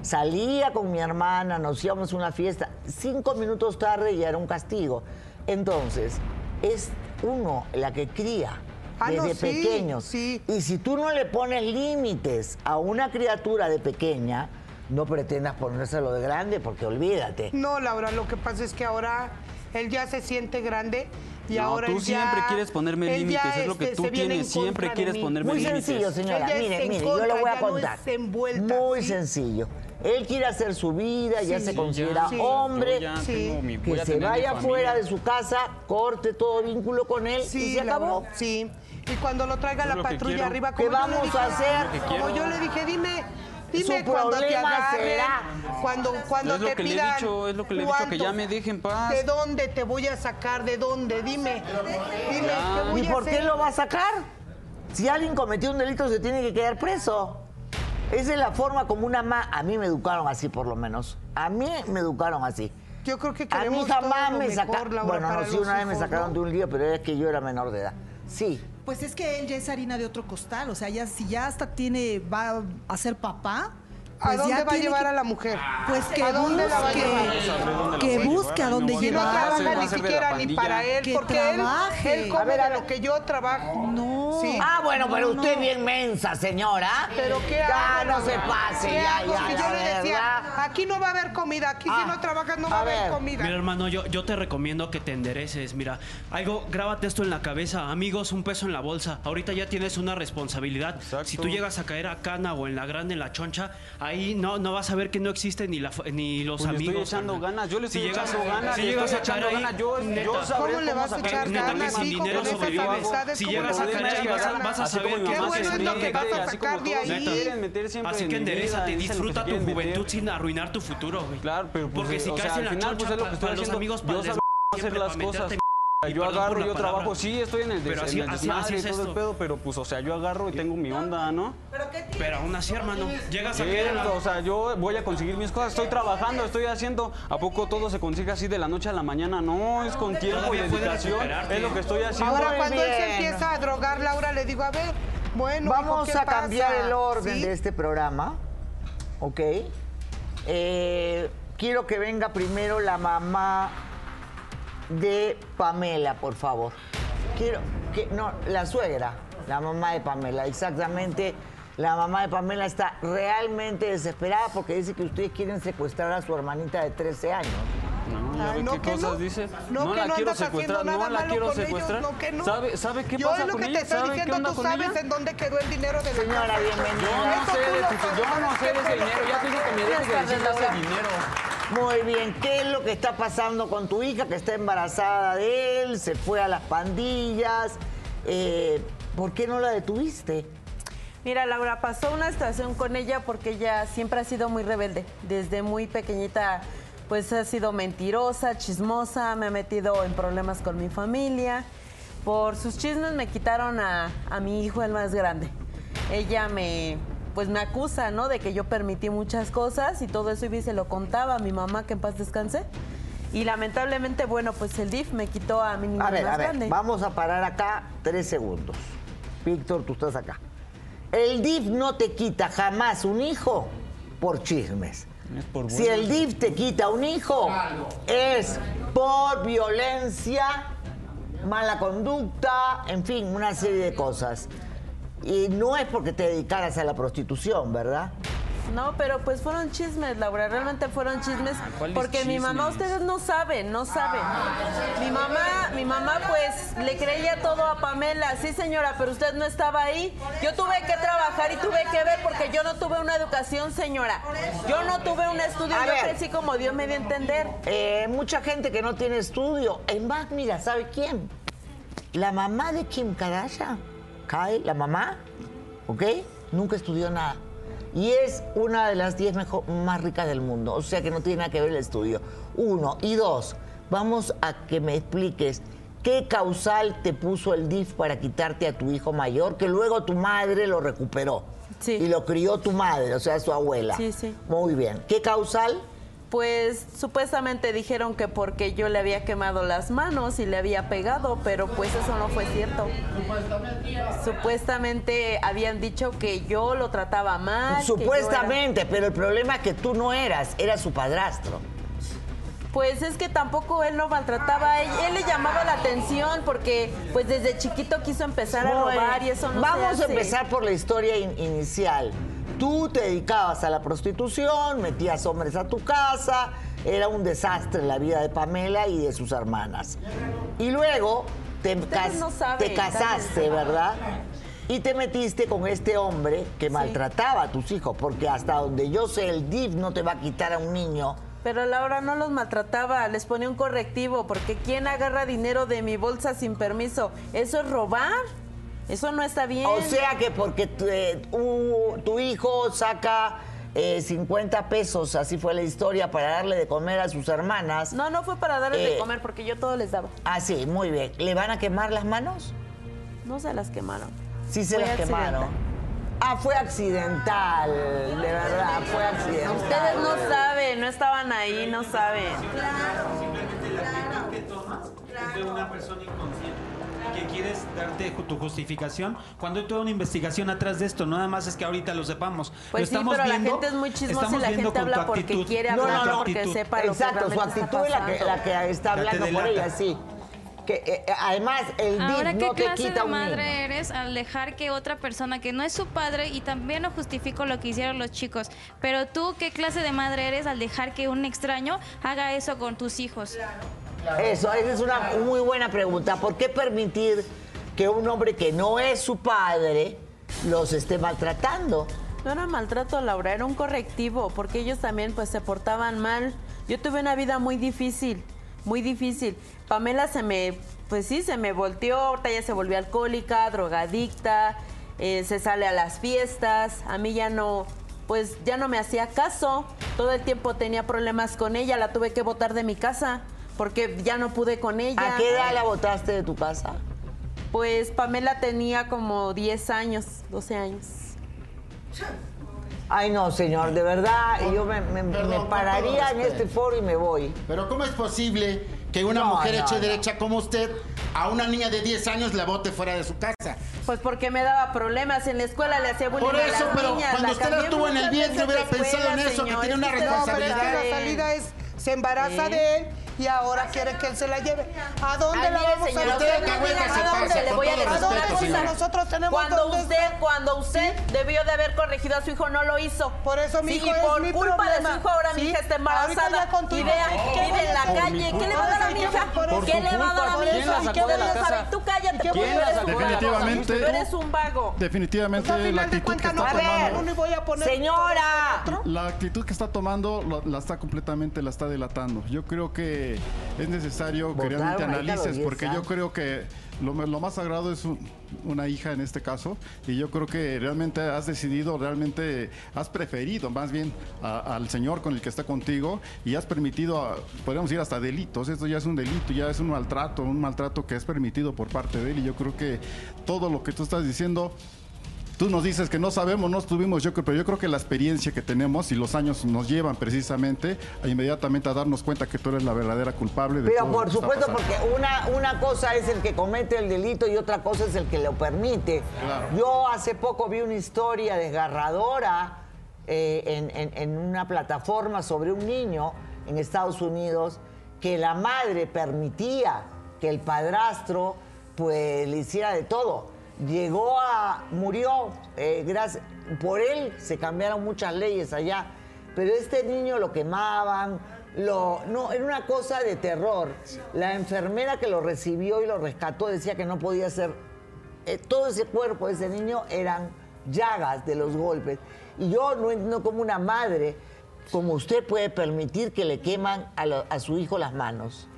Salía con mi hermana, nos íbamos a una fiesta. Cinco minutos tarde ya era un castigo. Entonces, es uno la que cría Ah, no, desde sí, pequeños. sí. Y si tú no le pones límites a una criatura de pequeña, no pretendas ponérselo de grande porque olvídate. No, Laura, lo que pasa es que ahora él ya se siente grande y No, ahora tú ya- siempre quieres ponerme límites, es lo que este, tú tienes, en siempre quieres ponerme Muy límites. sencillo, señora. Mire, mire, yo le contra, voy a no contar. Muy ¿sí? sencillo. Él quiere hacer su vida, ya se considera ya. hombre. Mi- Que a se vaya fuera de su casa, corte todo vínculo con él y se acabó. Sí. Y cuando lo traiga la lo patrulla quiero. arriba, ¿Qué como vamos dije- a hacer? Lo Como yo le dije, dime, dime Su cuando te problema agarren, será- cuando, cuando Es lo te que le he dicho, es lo que le he dicho, que ya me deje en paz. ¿De dónde te voy a sacar? ¿De dónde? Dime, dime, Ya. ¿qué voy ¿Y a por qué lo va a sacar? Si alguien cometió un delito, se tiene que quedar preso. Esa es la forma como una ma... A mí me educaron así, por lo menos. A mí me educaron así. Yo creo que A mí jamás todo lo me sacaron... Bueno, no, sí, una vez me sacaron ¿no? de un lío, pero es que yo era menor de edad. Sí. Pues es que él ya es harina de otro costal, o sea, ya si ya hasta tiene, va a ser papá, ¿A Pues ya dónde va a llevar que- a la mujer? Pues que ¿A dónde la va a busque, llevar? que busque a dónde Y no llevar. trabaja a ni siquiera ni para él, Que porque él, trabaje. él come A ver, a lo que yo trabajo. No. Sí. Ah, bueno, pero No, usted no. bien mensa, señora. Pero qué Ya hago, no se pase, ¿Qué ya, hago? ya, yo le decía, verdad. aquí no va a haber comida, aquí Ah, si no trabajas no va a a haber ver. comida. Mira, hermano, yo, yo te recomiendo que te endereces. Mira, algo, grábate esto en la cabeza. Amigos, un peso en la bolsa. Ahorita ya tienes una responsabilidad. Exacto. Si tú llegas a caer a cana o en la grande, en la choncha, ahí no, no vas a ver que no existen ni, la, fa- ni los Pues le amigos. estoy echando carnal. ganas, yo le estoy Si llegas- echando ganas, Si le llegas a ahí, ganas, yo- yo sabré ¿Cómo le vas a echar neta, que ganas, sin dinero sobrevives. Si llegas a caer echar ahí, vas a, vas a saber que bueno es lo que vas a sacar de ahí. Así que enderezate, disfruta tu juventud sin arruinar tu futuro, güey. Claro, pero pues, Porque si caes en la al final, choncha, pues, es lo que pa- estoy para los amigos, Yo para hacer las cosas. Y Yo agarro, yo palabra. trabajo, sí, estoy en el, des, Pero así- en el así- así desmadre y todo el pedo, pero pues, o sea, yo agarro y tengo mi onda, ¿no? Pero aún así, hermano, llegas a la- o sea, yo voy a conseguir mis cosas, estoy trabajando, estoy haciendo. ¿A poco todo se consigue así de la noche a la mañana? No, es con tiempo y dedicación. Es lo que estoy haciendo. Ahora, cuando él se empieza a drogar, Laura, le digo, a ver, bueno, Vamos ¿qué a pasa? cambiar el orden ¿Sí? de este programa, ¿ok? Eh, quiero que venga primero la mamá de Pamela, por favor. Quiero que no, la suegra, la mamá de Pamela, exactamente. La mamá de Pamela está realmente desesperada porque dice que ustedes quieren secuestrar a su hermanita de 13 años. No, ya Ay, ve no, qué que cosas no. dice. No, No, que la no quiero andas haciendo secuestrar, nada no la quiero con ellos, secuestrar. no, que no. ¿Sabe, ¿Sabe qué Yo pasa es lo con que te estoy ¿Sabe qué diciendo, tú con sabes ella? en dónde quedó el dinero de la Señora, bienvenida. Yo no Eso sé de yo no sé de ¿qué ese dinero. que Ya te dije que me dejes de decir de ese dinero. Muy bien, ¿qué es lo que está pasando con tu hija que está embarazada de él? Se fue a las pandillas. Eh, ¿Por qué no la detuviste? Mira, Laura, pasó una situación con ella porque ella siempre ha sido muy rebelde. Desde muy pequeñita, pues ha sido mentirosa, chismosa, me ha metido en problemas con mi familia. Por sus chismes me quitaron a, a mi hijo, el más grande. Ella me, pues me acusa, ¿no? De que yo permití muchas cosas y todo eso y se lo contaba a mi mamá, que en paz descanse. Y lamentablemente, bueno, pues el DIF me quitó a mi niño A ver, más a ver, grande. vamos a parar acá tres segundos. Víctor, tú estás acá. El DIF no te quita jamás un hijo por chismes. Es por Si el DIF te quita un hijo, es por violencia, mala conducta, en fin, una serie de cosas. Y no es porque te dedicaras a la prostitución, ¿verdad? No, pero pues fueron chismes, Laura, realmente fueron chismes ¿cuáles porque mi mamá chismes? ustedes no saben, no saben. Mi mamá, mi mamá pues le creía todo a Pamela, sí señora, pero usted no estaba ahí. Yo tuve que trabajar y tuve que ver porque yo no tuve una educación, señora. Yo no tuve un estudio, A yo ver. crecí como Dios me dio a entender. Eh, mucha gente que no tiene estudio. Es más, mira, ¿sabe quién? La mamá de Kim Kardashian. Kai, la mamá, ¿ok? Nunca estudió nada. Y es una de las 10 mejo- más ricas del mundo. O sea que no tiene nada que ver el estudio. Uno. Y dos, vamos a que me expliques qué causal te puso el DIF para quitarte a tu hijo mayor, que luego tu madre lo recuperó. Sí. Y lo crió tu madre, o sea, su abuela. Sí, sí. Muy bien. ¿Qué causal? Pues supuestamente dijeron que porque yo le había quemado las manos y le había pegado, pero pues eso no fue cierto. Supuestamente habían dicho que yo lo trataba mal. era- Supuestamente, pero el problema es que tú no eras, era su padrastro. Pues es que tampoco él no maltrataba a él, él le llamaba la atención porque pues desde chiquito quiso empezar a robar y eso no Vamos se a hace. empezar por la historia in- inicial. Tú te dedicabas a la prostitución, metías hombres a tu casa, era un desastre la vida de Pamela y de sus hermanas. Y luego te, cas- no saben, te casaste. ¿verdad? Y te metiste con este hombre que maltrataba a tus hijos, porque hasta donde yo sé, el DIF no te va a quitar a un niño Pero Laura no los maltrataba, les ponía un correctivo, porque ¿quién agarra dinero de mi bolsa sin permiso? Eso es robar. Eso no está bien. O sea que porque tu, eh, tu hijo saca eh, 50 pesos, así fue la historia, para darle de comer a sus hermanas. No, no fue para darles Eh. de comer, porque yo todo les daba. Ah, sí, muy bien. ¿Le van a quemar las manos? No se las quemaron. Sí, se Fue las quemaron. Ah, fue accidental, de verdad, fue accidental. Ustedes no saben, no estaban ahí, no saben. que tomas es de una persona inconsciente que quieres darte tu justificación cuando hay toda una investigación atrás de esto. No nada más es que ahorita lo sepamos. Pues lo sí, estamos pero la viendo, gente es muy chismosa y estamos la viendo gente habla porque actitud. quiere No, hablar, no, no. porque actitud. sepa lo que Exacto, su actitud es la que, la que está te hablando por ella, sí. Que, eh, eh, además, el Ahora, ¿qué no te clase quita de un madre eres al dejar que otra persona que no es su padre, y también no justifico lo que hicieron los chicos, pero tú, ¿qué clase de madre eres al dejar que un extraño haga eso con tus hijos? Eso, esa es una muy buena pregunta. ¿Por qué permitir que un hombre que no es su padre los esté maltratando? No era maltrato, Laura, era un correctivo, porque ellos también pues se portaban mal. Yo tuve una vida muy difícil, muy difícil. Pamela se me, pues sí, se me volteó, ahorita ya se volvió alcohólica, drogadicta, eh, se sale a las fiestas, a mí ya no, pues ya no me hacía caso. Todo el tiempo tenía problemas con ella, la tuve que botar de mi casa, porque ya no pude con ella. ¿A qué edad la botaste de tu casa? Pues Pamela tenía como 10 años, 12 años. Ay, no, señor, de verdad, yo me, me- me Perdón, con pararía en este foro y me voy. Pero ¿cómo es posible que una No, mujer no, hecha no. derecha como usted a una niña de 10 años la bote fuera de su casa? Pues porque me daba problemas en la escuela, le hacía bullying Por a eso, las pero niñas. cuando la usted la tuvo en el vientre, hubiera de pensado en escuela, eso, que señor, tiene una es usted No, pero es que responsabilidad. la salida es, se embaraza Sí. de él y ahora quiere que él se la lleve. ¿A dónde Ay, la mire, vamos señora, a de se a dónde le voy a decir una respeto, cosa. señora. Nosotros tenemos cuando dónde usted, estar. cuando usted debió de haber corregido a su hijo, no lo hizo. Por eso mi Sí, hijo y es por mi culpa de problema. su hijo ahora mi Sí, hija está embarazada ya con tu y vea, ¿Qué vive en la calle. ¿Qué le mi va a dar a mi hija? ¿Qué le va a dar a mi hija? ¿Y ¿Y qué qué voy a saber? Tú cállate, Definitivamente. Tú eres un vago. Definitivamente a la de actitud que está no voy a tomando. Señora. La actitud que está tomando la está completamente, la está delatando. Yo creo que es necesario que realmente analices, 10 porque yo creo que lo, lo más sagrado es un- una hija en este caso, y yo creo que realmente has decidido, realmente has preferido más bien a- al señor con el que está contigo y has permitido, a- podríamos decir hasta delitos. Esto ya es un delito, ya es un maltrato, un maltrato que es permitido por parte de él, y yo creo que todo lo que tú estás diciendo Tú nos dices que no sabemos, no estuvimos, yo creo, pero yo creo que la experiencia que tenemos y los años nos llevan precisamente a inmediatamente a darnos cuenta que tú eres la verdadera culpable de Pero todo por lo que está supuesto, porque una, una cosa es el que comete el delito y otra cosa es el que lo permite. Claro. Yo hace poco vi una historia desgarradora eh, en, en- en una plataforma sobre un niño en Estados Unidos que la madre permitía que el padrastro pues le hiciera de todo. Llegó a, murió, eh, gracias, por él se cambiaron muchas leyes allá, pero este niño lo quemaban, lo, no, era una cosa de terror. La enfermera que lo recibió y lo rescató decía que no podía ser, eh, todo ese cuerpo de ese niño eran llagas de los golpes. Y yo no entiendo cómo una madre como usted puede permitir que le queman a su hijo las manos.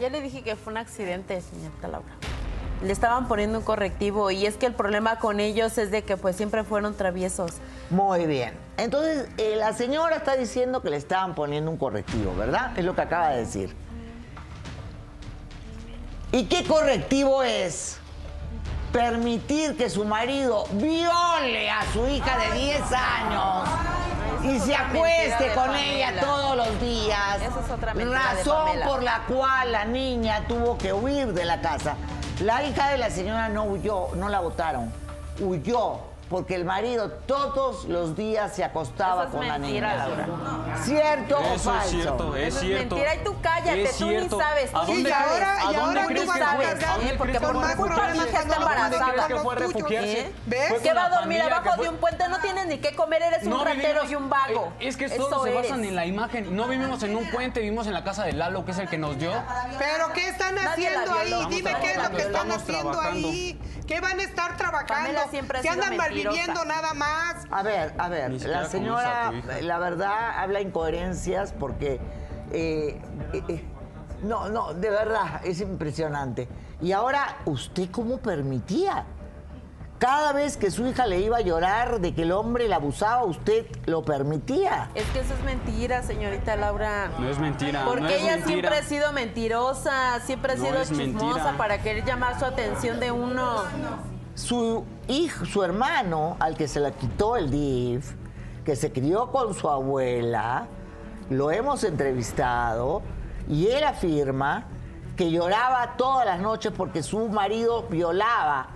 Ya le dije que fue un accidente, señorita Laura. Le estaban poniendo un correctivo y es que el problema con ellos es de que pues siempre fueron traviesos. Muy bien. Entonces, eh, la señora está diciendo que le estaban poniendo un correctivo, ¿verdad? Es lo que acaba de decir. ¿Y qué correctivo es? Permitir que su marido viole a su hija de 10 años y se acueste con ella todos los días. Esa es otra Razón por la cual la niña tuvo que huir de la casa. La hija de la señora no huyó, no la votaron. Huyó porque el marido todos los días se acostaba es con la niña. Laura. ¿Cierto o Eso es cierto, es Eso es cierto. mentira y tú cállate, tú ni sabes. ¿A dónde Y ahora, ¿A y dónde ahora crees tú que vas a cargar ¿A dónde ¿eh? Porque que por más problemas hija está cuando van a ¿Dónde embarazada. que fue refugiarse? ¿Eh? ¿Ves? ¿Qué va a dormir abajo que de un puente? No tienes ni qué comer, eres un ratero y un vago. eh, Es que Eso todos se basan en la imagen. No vivimos en un puente, vivimos en la casa de Lalo, que es el que nos dio. Pero ¿qué están haciendo ahí? Dime qué es lo que están haciendo ahí. ¿Qué van a estar trabajando? Pamela siempre ha Se andan mentirosa. malviviendo nada más. A ver, a ver, la señora, la verdad, habla incoherencias porque, eh, eh, eh, no, no, de verdad, es impresionante. Y ahora, ¿usted cómo permitía? Cada vez que su hija le iba a llorar de que el hombre la abusaba, usted lo permitía. Es que eso es mentira, señorita Laura. No es mentira. Porque no es ella mentira. siempre ha sido mentirosa, siempre ha No sido chismosa mentira. para querer llamar su atención de uno. Su hijo, su hermano, al que se le quitó el DIF, que se crió con su abuela, lo hemos entrevistado y él afirma que lloraba todas las noches porque su marido violaba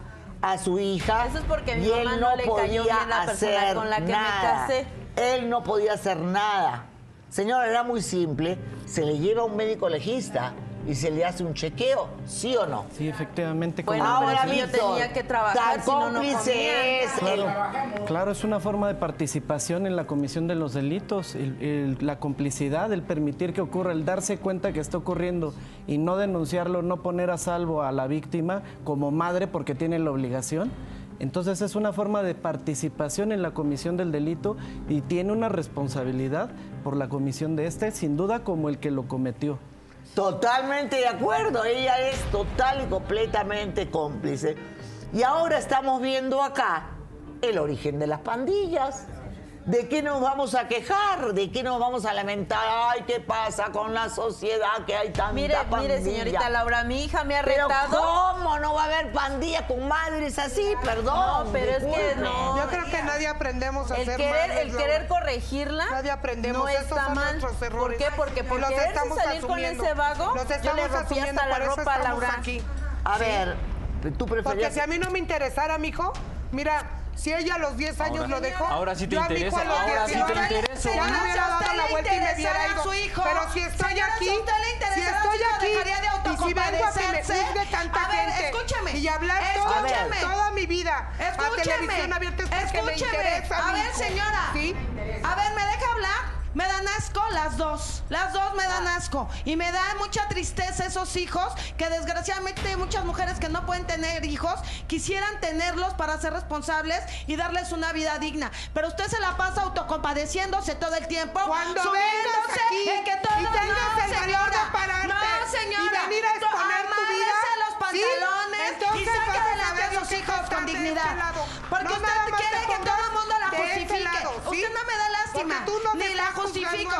a su hija. Eso es porque mi y mamá él no no le cayó podía bien la persona hacer con la que me nada. casé. Él no podía hacer nada. Señora, era muy simple. Se le lleva a un médico legista y se le hace un chequeo, ¿sí o no? Sí, efectivamente. como- Bueno, yo Víctor, tenía que trabajar, si no, no cómplice comía. es el- Claro, es una forma de participación en la comisión de los delitos, el- el- la complicidad, el permitir que ocurra, el darse cuenta que está ocurriendo y no denunciarlo, no poner a salvo a la víctima como madre porque tiene la obligación. Entonces es una forma de participación en la comisión del delito y tiene una responsabilidad por la comisión de este, sin duda como el que lo cometió. Totalmente de acuerdo, ella es total y completamente cómplice. Y ahora estamos viendo acá el origen de las pandillas. ¿De qué nos vamos a quejar? ¿De qué nos vamos a lamentar? Ay, ¿qué pasa con la sociedad que hay tanta Mire, pandilla? mire, señorita Laura, mi hija me ha Pero retado. ¿cómo no va a haber pandilla con madres así? Perdón. No, pero es que no. Yo creo que nadie aprendemos a El ser querer, madres, el Laura. querer corregirla Nadie aprendemos, no esos está son mal. ¿Por qué? Porque por los querer estamos salir con asumiendo. ese vago, Los yo le estamos rompí asumiendo, hasta la por eso ropa a estamos Laura. aquí. A Sí. ver, tú Porque preferías... si a mí no me interesara, mijo, mira, si ella a los 10 años Ahora- lo dejó. ahora sí te yo a mi hijo interesa, a los ahora sí te 18 interesa. Ya me Señora, hubiera a dado la vuelta y me hubiera ido. su hijo, Pero si estoy señora, aquí, si a usted le si interesara estoy aquí, de y si vengo a que me autocompadecerse. juzgue tanta A ver, gente escúchame, y hablar toda, escúchame. toda mi vida a Escúcheme, televisión abierta es porque me escúcheme. interesa A mi ver, hijo. señora. ¿Sí? A ver, ¿me deja hablar? Me dan asco las dos. Las dos me dan asco. Y me da mucha tristeza esos hijos que desgraciadamente hay muchas mujeres que no pueden tener hijos quisieran tenerlos para ser responsables y darles una vida digna. Pero usted se la pasa autocompadeciéndose todo el tiempo. Cuando vengas aquí en que todo y tengas no, el valor de pararte no, señora. y venir a exponer tu vida, Amárrese los ¿sí? Y saque adelante a sus hijos con dignidad. este lado. Porque usted quiere que todo el mundo la este justifique. Usted no me da lástima. Porque tú no ni la justifico.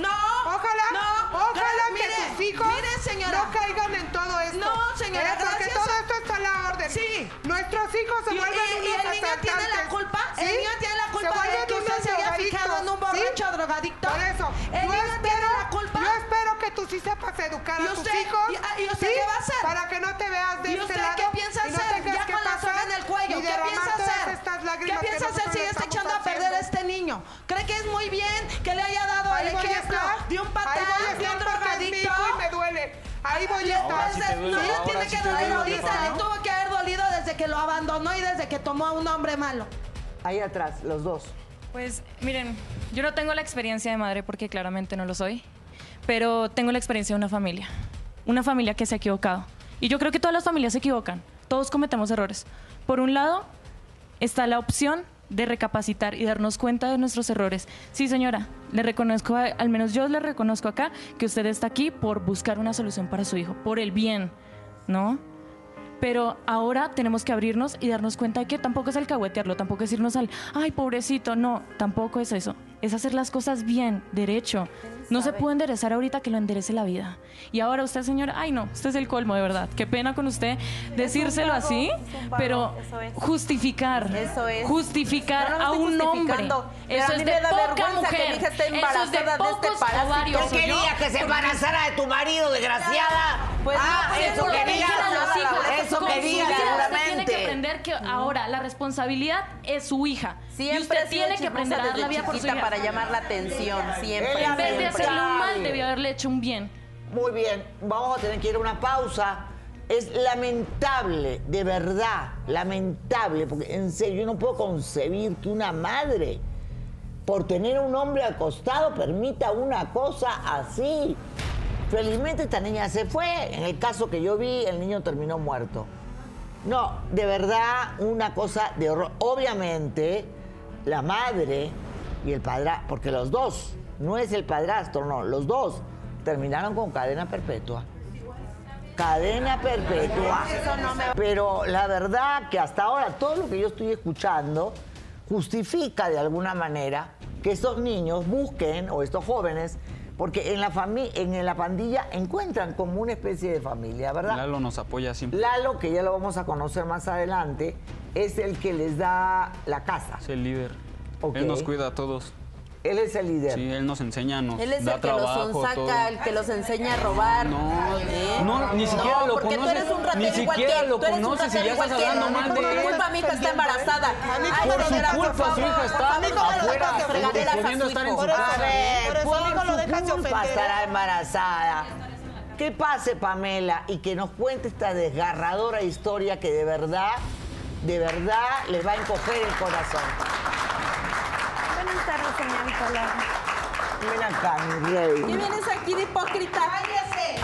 No. Ojalá, no. ojalá que mire, tus hijos señora. no caigan en todo esto. No, señora, ¿eh? Porque gracias todo esto está a la orden. Sí. Nuestros hijos se vuelven y- y unos el niño tiene la culpa, el niño tiene la culpa de que usted unos se haya fijado en un borracho drogadicto. Por eso, El niño tiene la culpa. Que tú sí sepas educar ¿Y a tus usted? hijos. ¿Y- ah, y usted ¿sí? qué va a hacer? Para que no te veas de ¿Y este usted lado qué piensa y no hacer? tengas Ya con la soga en el cuello, ¿qué piensa hacer? estas ¿Qué piensa hacer si está echando a perder a este niño? ¿Cree que es muy bien que le haya dado Ahí el ejemplo de un ahí patán, voy a de un drogadicto? hijo y me duele. Ahí voy a estar. sí no le tiene sí que doler ahorita, le tuvo que haber dolido desde que lo abandonó y desde que tomó a un hombre malo. Ahí atrás, los dos. Pues miren, yo no tengo la experiencia de madre porque claramente no lo soy, pero tengo la experiencia de una familia, una familia que se ha equivocado. Y yo creo que todas las familias se equivocan, todos cometemos errores. Por un lado, está la opción de recapacitar y darnos cuenta de nuestros errores. Sí, señora, le reconozco, al menos yo le reconozco acá, que usted está aquí por buscar una solución para su hijo, por el bien, ¿no? Pero ahora tenemos que abrirnos y darnos cuenta de que tampoco es alcahuetearlo, tampoco es irnos al, ay, pobrecito, no, tampoco es eso. Es hacer las cosas bien, derecho. No se puede enderezar ahorita que lo enderece la vida. Y ahora usted, señora, ay, no, usted es el colmo, de verdad. Qué pena con usted decírselo vago, así, es un vago, pero eso es. justificar, Eso es. justificar No, no a un hombre. Eso es me de da poca vergüenza mujer. que mi hija esté Eso es de embarazada de este pocos parásito. ovarios. ¿Qué querías que se embarazara de tu marido, desgraciada? Pues no, ah, pues eso que quería, hijos, eso quería Usted tiene que seguramente. aprender que ahora la responsabilidad es su hija. y Siempre usted he sido tiene que aprender a dar la vida por su chiquita hija. para llamar la atención, siempre. En vez de siempre. Hacerle un mal, debió haberle hecho un bien. Muy bien, vamos a tener que ir a una pausa. Es lamentable, de verdad, lamentable, porque en serio yo no puedo concebir que una madre, por tener un hombre al costado, permita una cosa así. Felizmente esta niña se fue. En el caso que yo vi, el niño terminó muerto. No, de verdad, una cosa de horror. Obviamente, la madre y el padrastro, porque los dos, no es el padrastro, no, los dos terminaron con cadena perpetua. Cadena perpetua. Pero la verdad que hasta ahora todo lo que yo estoy escuchando justifica de alguna manera que estos niños busquen, o estos jóvenes, porque en la, en la pandilla encuentran como una especie de familia, ¿verdad? Lalo nos apoya siempre. Lalo, que ya lo vamos a conocer más adelante, es el que les da la casa. Es el líder. Él nos cuida a todos. Él es el líder. Sí, él nos enseña, nos Él es da el que los trabajo, sonsaca, todo. el que los enseña a robar. No, ¿Eh? no, ni siquiera No, lo porque conoces, tú eres un ni ratero igual siquiera que él, lo tú eres un conoces y ya estás que él. hablando mal de Por tu él. culpa mi hija está embarazada. Ay, Por su culpa, su hija está afuera, su estar en su casa. Por eso por lo dejas ofender. estará embarazada. Que pase, Pamela, y que nos cuente esta desgarradora historia que de verdad, de verdad les va a encoger el corazón. Buenas tardes, señorita Lara. Ven acá, mi ¿Qué vienes aquí de hipócrita?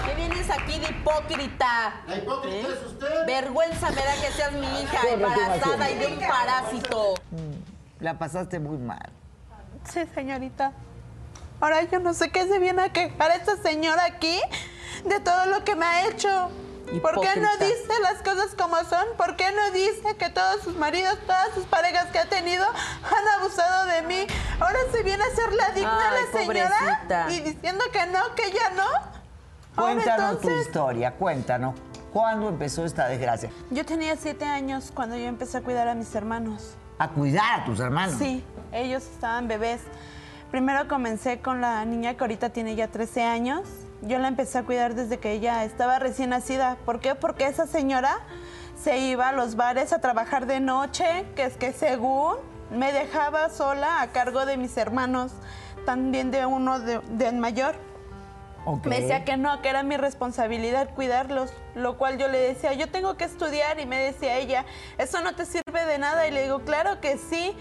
¿Qué vienes aquí de hipócrita? La hipócrita ¿Eh? es usted. Vergüenza me da que seas mi hija embarazada y de un parásito. La pasaste muy mal. Sí, señorita. Ahora yo no sé qué se viene a quejar esta señora aquí de todo lo que me ha hecho. ¿Por qué no dice las cosas como son? ¿Por qué no dice que todos sus maridos, todas sus parejas que ha tenido han abusado de mí? Ahora se viene a hacer la digna Ay, la señora pobrecita. y diciendo que no, que ella no. Ahora Cuéntanos tu historia, cuéntanos. ¿Cuándo empezó esta desgracia? yo tenía siete años cuando yo empecé a cuidar a mis hermanos. A cuidar a tus hermanos. Sí, ellos estaban bebés. Primero comencé con la niña que ahorita tiene ya 13 años. Yo la empecé a cuidar desde que ella estaba recién nacida. ¿Por qué? Porque esa señora se iba a los bares a trabajar de noche, que es que según me dejaba sola a cargo de mis hermanos, también de uno de, del mayor. Me decía que no, que era mi responsabilidad cuidarlos, lo cual yo le decía, yo tengo que estudiar y me decía ella, eso no te sirve de nada y le digo, claro que sí.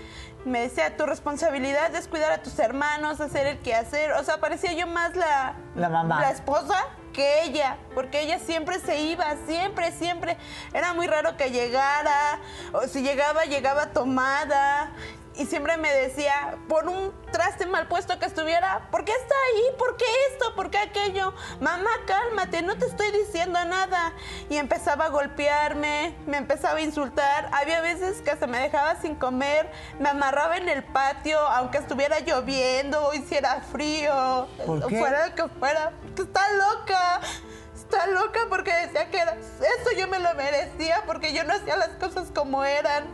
Me decía, tu responsabilidad es cuidar a tus hermanos, hacer el quehacer. O sea, parecía yo más la, La mamá. la esposa que ella, porque ella siempre se iba, siempre, siempre. Era muy raro que llegara, o si llegaba, llegaba tomada. Y siempre me decía, por un traste mal puesto que estuviera, ¿por qué está ahí? ¿Por qué esto? ¿Por qué aquello? Mamá, cálmate, no te estoy diciendo nada. Y empezaba a golpearme, me empezaba a insultar. Había veces que se me dejaba sin comer, me amarraba en el patio, aunque estuviera lloviendo o hiciera frío, ¿Por qué? fuera lo que fuera. Que está loca. Está loca porque decía que era, eso yo me lo merecía porque yo no hacía las cosas como eran.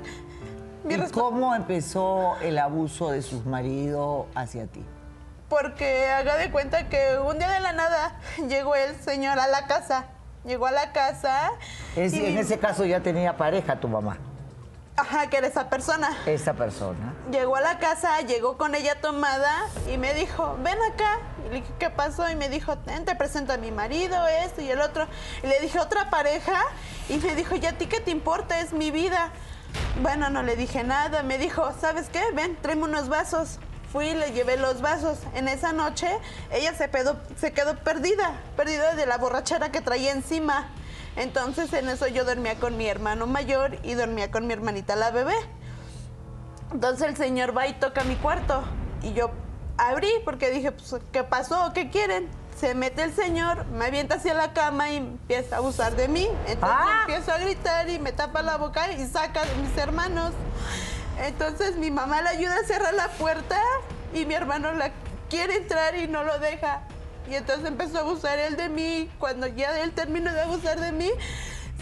Mi ¿Y cómo empezó el abuso de sus maridos hacia ti? Porque haga de cuenta que un día de la nada llegó el señor a la casa. Llegó a la casa. Es- y en ese caso ya tenía pareja tu mamá, Ajá, que era esa persona. esa persona. Llegó a la casa, llegó con ella tomada y me dijo, ven acá. Y le dije, ¿qué pasó? Y me dijo, "Ten, te presento a mi marido, esto y el otro. Y le dije, ¿otra pareja? Y me dijo, ¿y a ti qué te importa? Es mi vida. Bueno, no le dije nada. Me dijo, ¿sabes qué? Ven, tráeme unos vasos. Fui y le llevé los vasos. En esa noche, ella se, quedó perdida, perdida de la borrachera que traía encima. Entonces, en eso yo dormía con mi hermano mayor y dormía con mi hermanita la bebé. Entonces el señor va y toca mi cuarto. Y yo abrí porque dije, pues, ¿qué pasó? ¿Qué quieren? Se mete el señor, me avienta hacia la cama y empieza a abusar de mí. Entonces Ah. empiezo a gritar y me tapa la boca y saca a mis hermanos. Entonces mi mamá le ayuda a cerrar la puerta y mi hermano la quiere entrar y no lo deja. Y entonces empezó a abusar él de mí. Cuando ya él terminó de abusar de mí,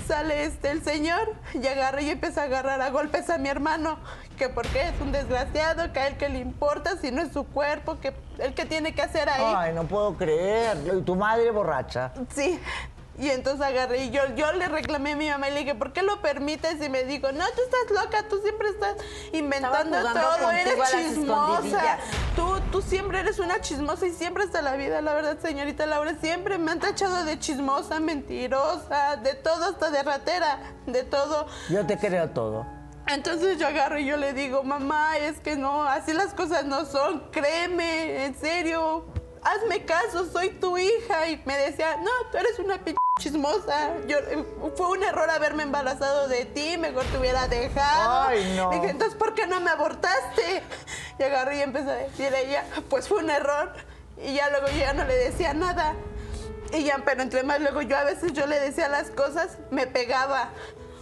sale este el señor y agarra y empieza a agarrar a golpes a mi hermano. Que porque es un desgraciado, que a él que le importa si no es su cuerpo, que él que tiene que hacer ahí. Ay, no puedo creerlo. Y tu madre borracha. Sí. Y entonces agarré y yo, yo le reclamé a mi mamá y le dije, ¿por qué lo permites? Y me dijo, no, tú estás loca, tú siempre estás inventando todo, eres chismosa. Tú, tú siempre eres una chismosa y siempre hasta la vida, la verdad, señorita Laura, siempre me han tachado de chismosa, mentirosa, de todo, hasta de ratera, de todo. Yo te creo todo. Entonces yo agarro y yo le digo, mamá, es que no, así las cosas no son, créeme, en serio, hazme caso, soy tu hija. Y me decía, no, tú eres una p chismosa. Yo, eh, fue un error haberme embarazado de ti, mejor te hubiera dejado. Ay, no. Dije, entonces, ¿por qué no me abortaste? Y agarré y empecé a decirle a ella, pues fue un error. Y ya luego yo ya no le decía nada. Y ya, pero entre más luego yo a veces yo le decía las cosas, me pegaba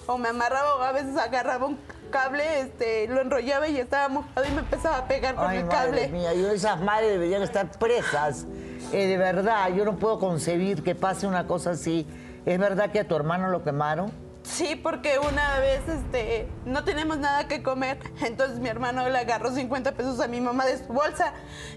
o me amarraba o a veces agarraba un cable, este, lo enrollaba y estaba mojado y me empezaba a pegar con Ay, el madre cable. mía, esas madres deberían estar presas. Eh, de verdad, yo no puedo concebir que pase una cosa así. ¿Es verdad que a tu hermano lo quemaron? Sí, porque una vez este, no tenemos nada que comer. Entonces mi hermano le agarró 50 pesos a mi mamá de su bolsa.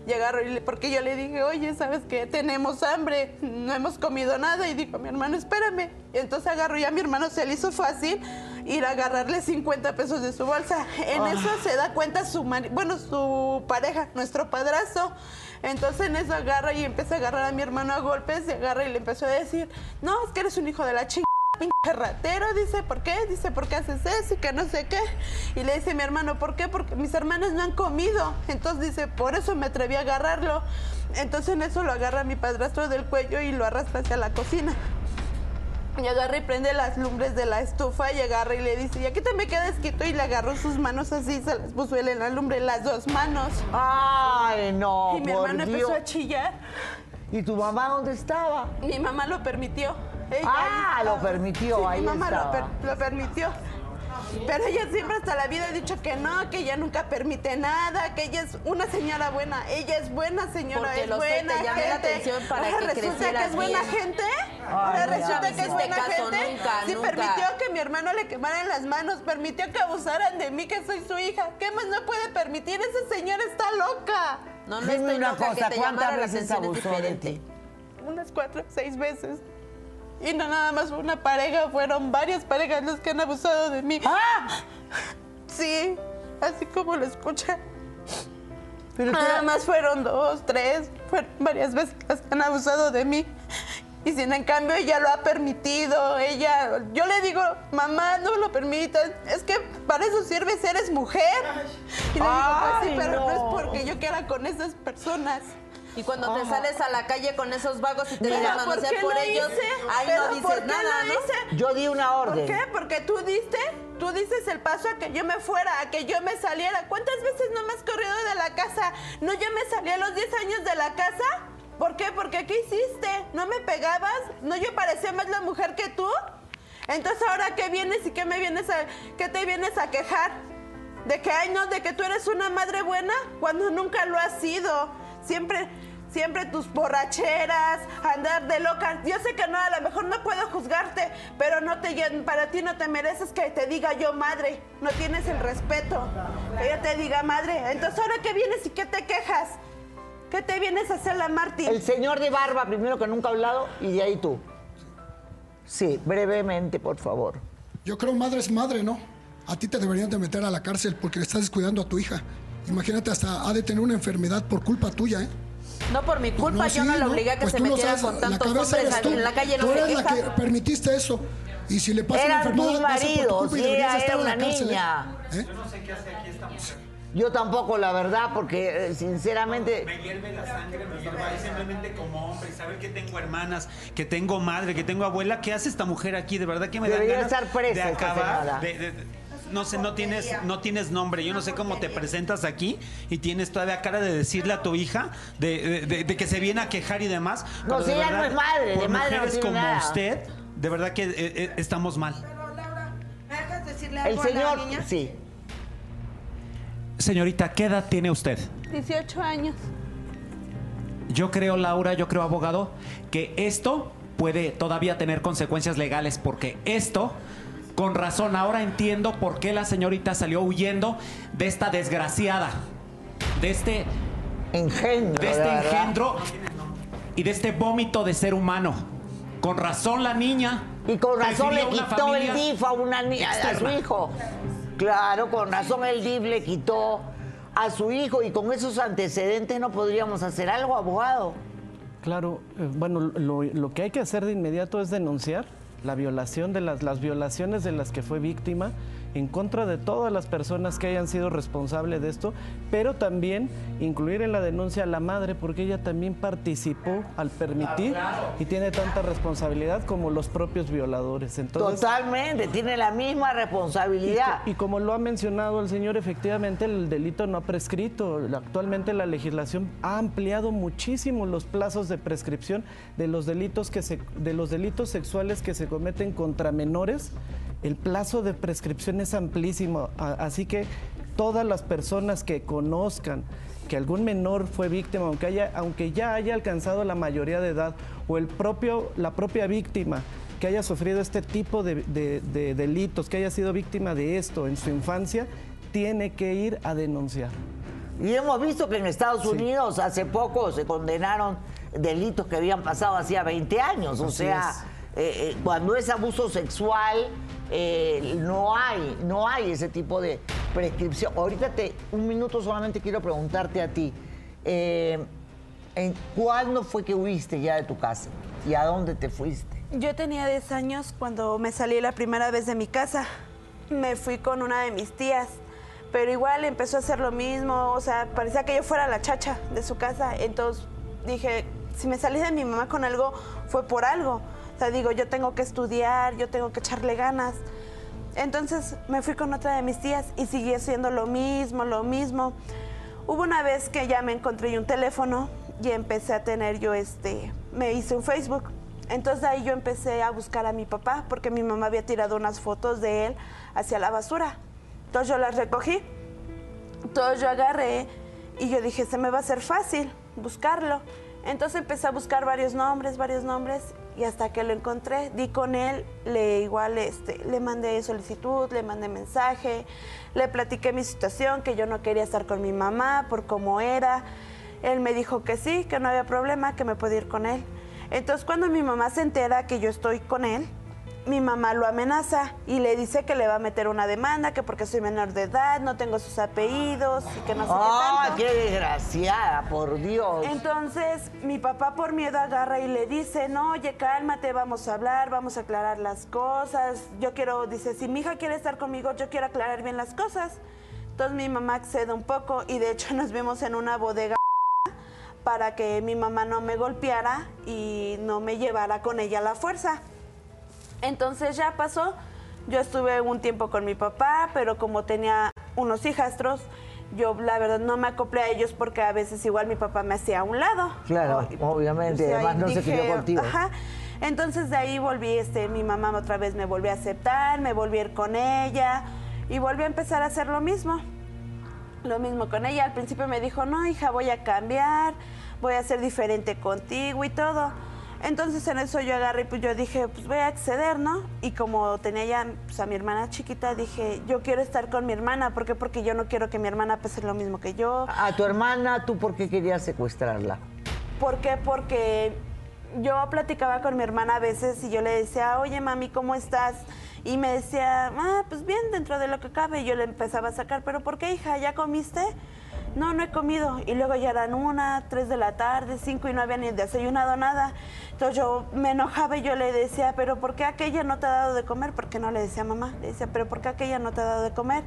Y agarró, porque yo le dije, oye, ¿sabes qué? Tenemos hambre, no hemos comido nada. Y dijo mi hermano, espérame. Y entonces agarró y a mi hermano se le hizo fácil ir a agarrarle 50 pesos de su bolsa. En Ah. eso se da cuenta su bueno, su pareja, nuestro padrazo. Entonces en eso agarra y empieza a agarrar a mi hermano a golpes y agarra y le empezó a decir, no, es que eres un hijo de la chingada. Pinche ratero, dice, ¿por qué? Dice, ¿por qué haces eso? Y que no sé qué. Y le dice mi hermano, ¿por qué? Porque mis hermanos no han comido. Entonces dice, por eso me atreví a agarrarlo. Entonces en eso lo agarra mi padrastro del cuello y lo arrastra hacia la cocina. Y agarra y prende las lumbres de la estufa y agarra y le dice, y aquí te me quedas quieto y le agarró sus manos así, se las puso él en la lumbre, las dos manos. Ay, no, Y mi por hermano empezó a chillar. ¿Y tu mamá dónde estaba? Mi mamá lo permitió. Ella Ah, lo permitió, Sí, ahí mi mamá lo, per- lo permitió. Pero ella siempre hasta la vida ha dicho que no, que ella nunca permite nada, que ella es una señora buena. Ella es buena señora, Porque es lo sé, te buena la gente. atención para Ahora que resulta que es buena gente. Ahora resulta ya que es buena caso, gente. nunca, sí nunca. permitió que mi hermano le quemaran las manos, permitió que abusaran de mí, que soy su hija. ¿Qué más no puede permitir? Esa señora está loca. No, no Dime estoy una loca, que cosa, te ¿cuántas veces abusó de ti? unas cuatro, seis veces. Y no nada más fue una pareja, fueron varias parejas los que han abusado de mí. ¡Ah! Sí, así como lo escucha. Pero nada más fueron dos, tres, fueron varias veces las que han abusado de mí. Y sin en cambio ella lo ha permitido, ella, yo le digo, mamá, no lo permitas, es que para eso sirves, eres mujer. Y le digo, pues sí, pero no. es no. porque yo quiera con esas personas. Y cuando te Ajá. sales a la calle con esos vagos y te dejan ¿por manosear qué por lo ellos, hice? ahí ¿Pero no por dices qué nada, lo ¿no? Yo di una orden. ¿Por qué? Porque tú diste, tú dices el paso a que yo me fuera, a que yo me saliera. ¿Cuántas veces no me has corrido de la casa? ¿No yo me salí a los 10 años de la casa? ¿Por qué? Porque ¿qué hiciste? ¿No me pegabas? ¿No yo parecía más la mujer que tú? Entonces ahora qué vienes y qué me vienes a qué te vienes a quejar? De que ay no, de que tú eres una madre buena cuando nunca lo has sido. Siempre Siempre tus borracheras, andar de loca. Yo sé que no, a lo mejor no puedo juzgarte, pero no te, para ti no te mereces que te diga yo madre. No tienes el respeto. Que yo te diga madre. Entonces, ¿ahora qué vienes y qué te quejas? ¿Qué te vienes a hacer la Martín? El señor de barba, primero que nunca ha hablado, y de ahí tú. Sí, brevemente, por favor. Yo creo madre es madre, ¿no? A ti te deberían de meter a la cárcel porque le estás descuidando a tu hija. Imagínate, hasta ha de tener una enfermedad por culpa tuya, ¿eh? No por mi culpa, No, yo sí, no le obligué a que Pues se tú lo metiera sabes, con tantos hombres eres tú. en la calle, no Tú eres la que permitiste eso. Y si le pasa una enfermedad, va a ser por tu maridos, culpa y y ella estar era en la una cárcel. ¿eh? niña. ¿Eh? Yo no sé qué hace aquí esta mujer. Yo tampoco, la verdad, porque eh, sinceramente... Me hierve la sangre, me hierve ahí simplemente como hombre, saber que tengo hermanas, que tengo madre, que tengo abuela. ¿Qué hace esta mujer aquí? De verdad que me da Debería ganas estar presa de acabar. señora. de- de- no sé, no tienes, no tienes nombre. Yo no sé cómo te presentas aquí y tienes todavía cara de decirle a tu hija de, de- de- de que se viene a quejar y demás. No, Pero si de ella no verdad, es madre, de madre no mujeres como nada. usted, de verdad que eh, eh, estamos mal. ¿Me dejas decirle El algo a señor, la niña? sí. Señorita, ¿qué edad tiene usted? 18 años. Yo creo, Laura, yo creo, abogado, que esto puede todavía tener consecuencias legales porque esto, con razón, ahora entiendo por qué la señorita salió huyendo de esta desgraciada, de este engendro, de este engendro y de este vómito de ser humano. Con razón la niña. Y con razón le quitó el DIF a, una ni- a- su hijo. Claro, con razón el DIF le quitó a su hijo y con esos antecedentes no podríamos hacer algo, abogado. Claro, eh, bueno, lo, lo que hay que hacer de inmediato es denunciar la violación de las, las violaciones de las que fue víctima en contra de todas las personas que hayan sido responsables de esto, pero también incluir en la denuncia a la madre porque ella también participó al permitir y tiene tanta responsabilidad como los propios violadores. Entonces, Totalmente, tiene la misma responsabilidad. y como lo ha mencionado el señor, efectivamente el delito no ha prescrito. Actualmente la legislación ha ampliado muchísimo los plazos de prescripción de los delitos que se, de los delitos sexuales que se cometen contra menores. El plazo de prescripción es amplísimo, así que todas las personas que conozcan que algún menor fue víctima, aunque, haya, aunque ya haya alcanzado la mayoría de edad, o el propio, la propia víctima que haya sufrido este tipo de, de- de delitos, que haya sido víctima de esto en su infancia, tiene que ir a denunciar. Y hemos visto que en Estados Unidos hace poco se condenaron delitos que habían pasado hacía 20 años. O Así sea, eh, eh, cuando es abuso sexual, eh, no hay, no hay ese tipo de prescripción. Ahorita un minuto solamente quiero preguntarte a ti. eh, ¿en ¿Cuándo fue que huiste ya de tu casa? ¿Y a dónde te fuiste? Yo tenía 10 años cuando me salí la primera vez de mi casa. Me fui con una de mis tías, pero igual empezó a hacer lo mismo, o sea, parecía que yo fuera la chacha de su casa. Entonces dije, si me salí de mi mamá con algo, fue por algo. O sea, digo, yo tengo que estudiar, yo tengo que echarle ganas. Entonces me fui con otra de mis tías y seguí haciendo lo mismo, lo mismo. Hubo una vez que ya me encontré un teléfono y empecé a tener yo este, me hice un Facebook. Entonces ahí yo empecé a buscar a mi papá porque mi mamá había tirado unas fotos de él hacia la basura. Entonces yo las recogí. Entonces yo agarré y yo dije, se me va a hacer fácil buscarlo. Entonces empecé a buscar varios nombres, varios nombres y hasta que lo encontré, di con él, le igual este, le mandé solicitud, le mandé mensaje, le platiqué mi situación, que yo no quería estar con mi mamá por cómo era. Él me dijo que sí, que no había problema, que me podía ir con él. Entonces cuando mi mamá se entera que yo estoy con él, mi mamá lo amenaza y le dice que le va a meter una demanda, que porque soy menor de edad, no tengo sus apellidos y que no sé ¡Ah, qué tanto. qué desgraciada, por Dios! Entonces, mi papá por miedo agarra y le dice, no, oye, cálmate, vamos a hablar, vamos a aclarar las cosas. Yo quiero, dice, si mi hija quiere estar conmigo, yo quiero aclarar bien las cosas. Entonces mi mamá accede un poco y de hecho nos vemos en una bodega para que mi mamá no me golpeara y no me llevara con ella a la fuerza. Entonces ya pasó, yo estuve un tiempo con mi papá, pero como tenía unos hijastros, yo la verdad no me acoplé a ellos porque a veces igual mi papá me hacía a un lado. Claro, obviamente, O sea, además no se dije, crió contigo. Ajá. Entonces de ahí volví, este, mi mamá otra vez me volvió a aceptar, me volví a ir con ella y volví a empezar a hacer lo mismo. Lo mismo con ella. Al principio me dijo, no, hija, voy a cambiar, voy a ser diferente contigo y todo. Entonces en eso yo agarré y pues yo dije, pues voy a acceder, ¿no? Y como tenía ya pues, a mi hermana chiquita, dije, yo quiero estar con mi hermana. ¿Por qué? Porque yo no quiero que mi hermana pese lo mismo que yo. A tu hermana, ¿tú por qué querías secuestrarla? ¿Por qué? Porque yo platicaba con mi hermana a veces y yo le decía, oye mami, ¿cómo estás? Y me decía, ah, pues bien, dentro de lo que cabe. Y yo le empezaba a sacar, ¿pero por qué, hija? ¿Ya comiste? No, no he comido. Y luego ya eran una, tres de la tarde, cinco y no había ni desayunado nada. Entonces yo me enojaba y yo le decía, ¿pero por qué aquella no te ha dado de comer? Porque no le decía a mamá. Le decía, ¿pero por qué aquella no te ha dado de comer?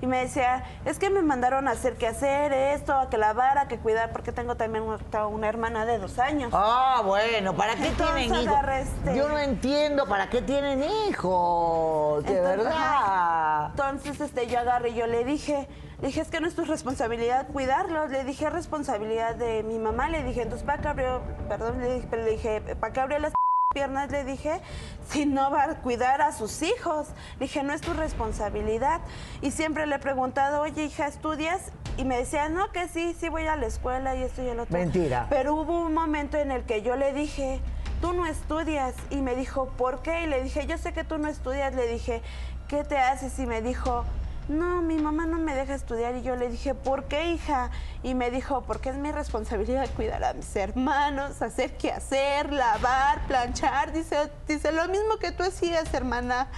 Y me decía, es que me mandaron a hacer que hacer esto, a que lavar, a que cuidar, porque tengo también una, una hermana de dos años. Ah, bueno, ¿para qué Entonces tienen hijos? este- Yo no entiendo para qué tienen hijos, de Entonces, verdad. Entonces, este, yo agarré y yo le dije, le dije, es que no es tu responsabilidad cuidarlos. Le dije, es responsabilidad de mi mamá. Le dije, entonces, ¿para qué abrió, perdón, le dije, pero le dije, ¿para qué abrió las piernas? Le dije, si no va a cuidar a sus hijos. Le dije, no es tu responsabilidad. Y siempre le he preguntado, oye, hija, ¿estudias? Y me decía, no, que sí, sí voy a la escuela y esto y el otro. Mentira. Pero hubo un momento en el que yo le dije, tú no estudias. Y me dijo, ¿por qué? Y le dije, yo sé que tú no estudias. Le dije, ¿qué te haces? Y me dijo, no, mi mamá no me deja estudiar. Y yo le dije, ¿por qué, hija? Y me dijo, porque es mi responsabilidad cuidar a mis hermanos, hacer qué hacer, lavar, planchar. Dice, dice, lo mismo que tú hacías, hermana.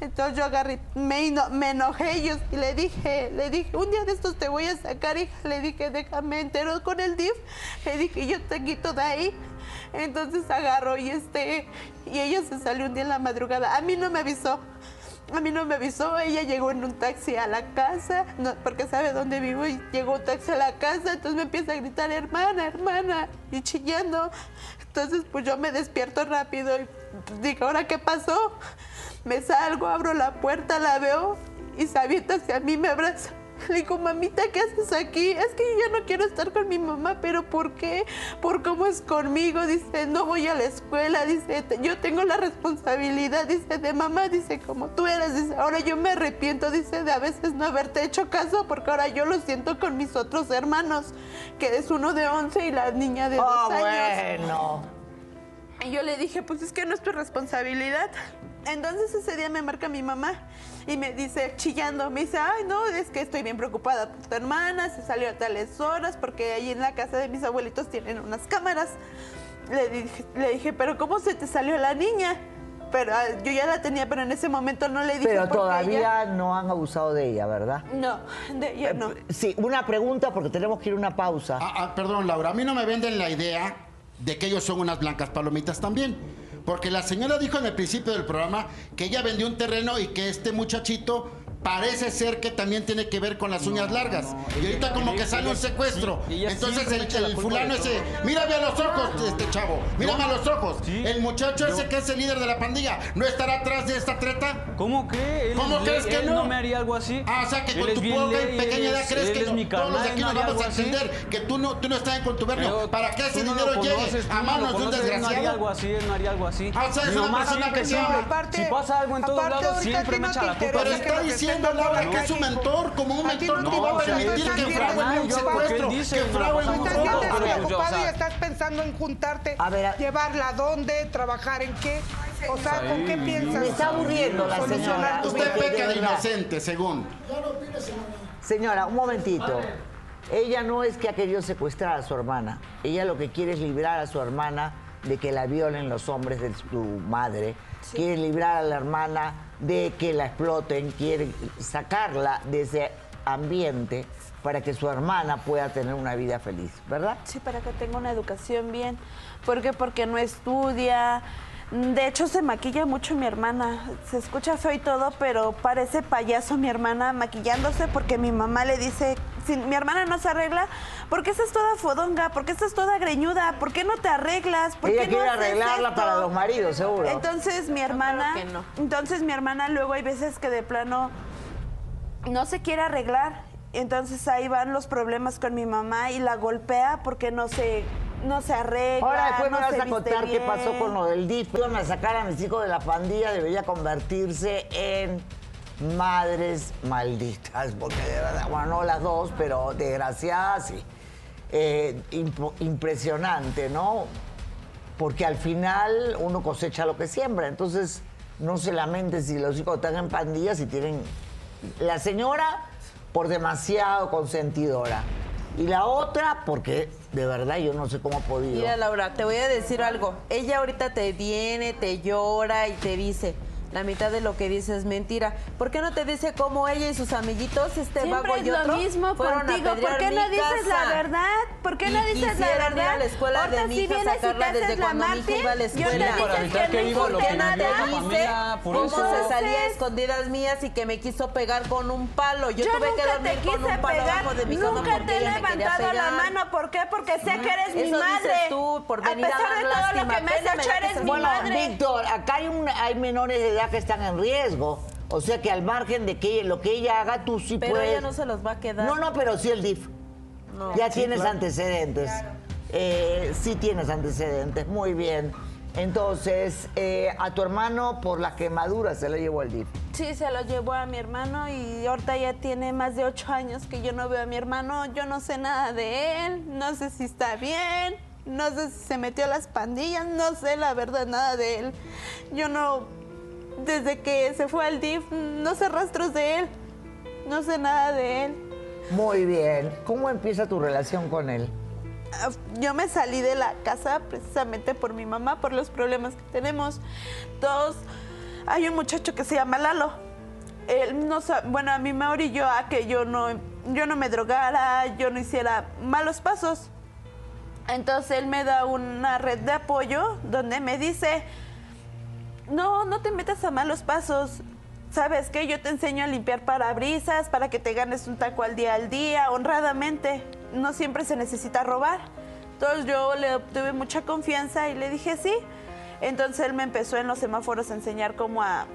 Entonces yo agarré, me, me enojé yo- y le dije, le dije, un día de estos te voy a sacar, hija. Le dije, déjame entero con el DIF. Le dije, yo te quito de ahí. Entonces agarró y este, y ella se salió un día en la madrugada. A mí no me avisó. A mí no me avisó, ella llegó en un taxi a la casa, no, porque sabe dónde vivo, y llegó un taxi a la casa, entonces me empieza a gritar, hermana, hermana, y chillando. Entonces, pues yo me despierto rápido y digo, ¿ahora qué pasó? Me salgo, abro la puerta, la veo y se avienta hacia mí, me abraza. Le digo, mamita, ¿qué haces aquí? Es que yo ya no quiero estar con mi mamá, pero ¿por qué? ¿Por cómo es conmigo? Dice, no voy a la escuela, dice, "te- yo tengo la responsabilidad, dice, de mamá, dice, como tú eres, dice, ahora yo me arrepiento, dice, de a veces no haberte hecho caso, porque ahora yo lo siento con mis otros hermanos, que es uno de 11 y la niña de Ah, dos años. bueno. Y yo le dije, pues es que no es tu responsabilidad. Entonces ese día me marca mi mamá y me dice, chillando, me dice, ay, no, es que estoy bien preocupada por tu hermana, se salió a tales horas porque ahí en la casa de mis abuelitos tienen unas cámaras. Le dije, le dije pero ¿cómo se te salió la niña? Pero ah, yo ya la tenía, pero en ese momento no le dije Pero todavía ella- no han abusado de ella, ¿verdad? No, de ella no. Sí, una pregunta porque tenemos que ir a una pausa. Ah, perdón, Laura, a mí no me venden la idea de que ellos son unas blancas palomitas también. Porque la señora dijo en el principio del programa que ella vendió un terreno y que este muchachito parece ser que también tiene que ver con las uñas largas. y ahorita como que sale un secuestro. sí, Entonces el, el fulano ese, mírame a los ojos, este chavo, mírame a los ojos. Sí. El muchacho ese que es el líder de la pandilla, ¿no estará atrás de esta treta? ¿Cómo que? Él ¿Cómo es crees que él no? no me haría algo así. Ah, o sea que Él con tu poca y pequeña edad es- crees que no- todos los aquí no nos vamos a entender que tú no, tú no estás en contubernio para que ese no dinero llegue a no manos de un él no haría desgraciado. algo así, él no haría algo así. Ah, o sea, es una persona siempre, que siempre, no. Aparte- si pasa algo en todos lados, siempre me no echa la culpa. Pero está que diciendo Laura que es su mentor, como un mentor no no te va a permitir que estás fraguen un secuestro, que fraguen un Estás robo. pero, despreocupado o sea, y estás pensando en juntarte, llevarla a dónde, trabajar en qué. O sea, ¿con qué piensas? Me está aburriendo la señora. Usted peca de inocente, según. Señora, un momentito. Ella no es que ha querido secuestrar a su hermana. Ella lo que quiere es librar a su hermana de que la violen los hombres de su madre. Quiere librar a la hermana de que la exploten. Quiere sacarla de ese ambiente para que su hermana pueda tener una vida feliz, ¿verdad? Sí, para que tenga una educación bien. ¿Por qué? Porque no estudia. De hecho, se maquilla mucho mi hermana. Se escucha feo y todo, pero parece payaso mi hermana maquillándose porque mi mamá le dice, si mi hermana no se arregla, ¿por qué estás toda fodonga? ¿Por qué estás toda greñuda? ¿Por qué no te arreglas? ¿Por Ella qué no quiere haces arreglarla esto?" para los maridos, seguro. Entonces mi hermana, no. entonces mi hermana luego hay veces que de plano no se quiere arreglar. Entonces ahí van los problemas con mi mamá y la golpea porque no se, no se arregla. Ahora después no me vas a contar qué pasó con lo del DIF. Iban a sacar a mis hijos de la pandilla, debería convertirse en madres malditas, porque de verdad, bueno, no las dos, pero desgraciadas sí. Eh, impresionante, ¿no? Porque al final uno cosecha lo que siembra, entonces no se lamente si los hijos están en pandillas y tienen... La señora por demasiado consentidora y la otra porque de verdad yo no sé cómo ha podido. Mira, Laura, te voy a decir algo. Ella ahorita te viene, te llora y te dice. La mitad de lo que dice es mentira. ¿Por qué no te dice cómo ella y sus amiguitos, este Siempre vago es y lo otro, mismo fueron a contigo. ¿Por qué no dices la casa? verdad? ¿Por qué Y no dices la verdad? a la escuela de Ahorita mi si hija, vienes y sacarla te desde haces la mártir, iba a la yo te evitar que no viva lo importa que nada. vivió la familia, por cómo eso. se salía a escondidas mías y que me quiso pegar con un palo. Yo, Yo, tuve que nunca dormir te con quise un palo pegar, abajo de mi cama nunca porque te he ella me quería levantado la mano. ¿Por qué? Porque sé que eres mi Eso dices madre. tú, por venir a a pesar de todo lo que me has hecho, eres mi Bueno, madre. Víctor, acá hay, un, hay menores de edad que están en riesgo. O sea que al margen de que lo que ella haga, tú sí Pero puedes. ella no se los va a quedar. No, no, pero sí el DIF. No. ya Sí, tienes claro. antecedentes. Eh, sí tienes antecedentes, muy bien. Entonces, eh, a tu hermano por la quemadura se le llevó el DIF. Sí, se lo llevó a mi hermano y ahorita ya tiene más de ocho años que yo no veo a mi hermano. Yo no sé nada de él, no sé si está bien, no sé si se metió a las pandillas, no sé la verdad nada de él. Yo no, desde que se fue al DIF, no sé rastros de él, no sé nada de él. Muy bien. ¿Cómo empieza tu relación con él? Ah, Yo me salí de la casa precisamente por mi mamá, por los problemas que tenemos. Dos, hay un muchacho que se llama Lalo. Él no sa- bueno, a mí me orilló a que yo no, yo no me drogara, yo no hiciera malos pasos. Entonces él me da una red de apoyo donde me dice, no, no te metas a malos pasos. ¿Sabes qué? Yo te enseño a limpiar parabrisas para que te ganes un taco al día al día, honradamente. No siempre se necesita robar. Entonces yo le obtuve mucha confianza y le dije sí. Entonces él me empezó en los semáforos a enseñar cómo a,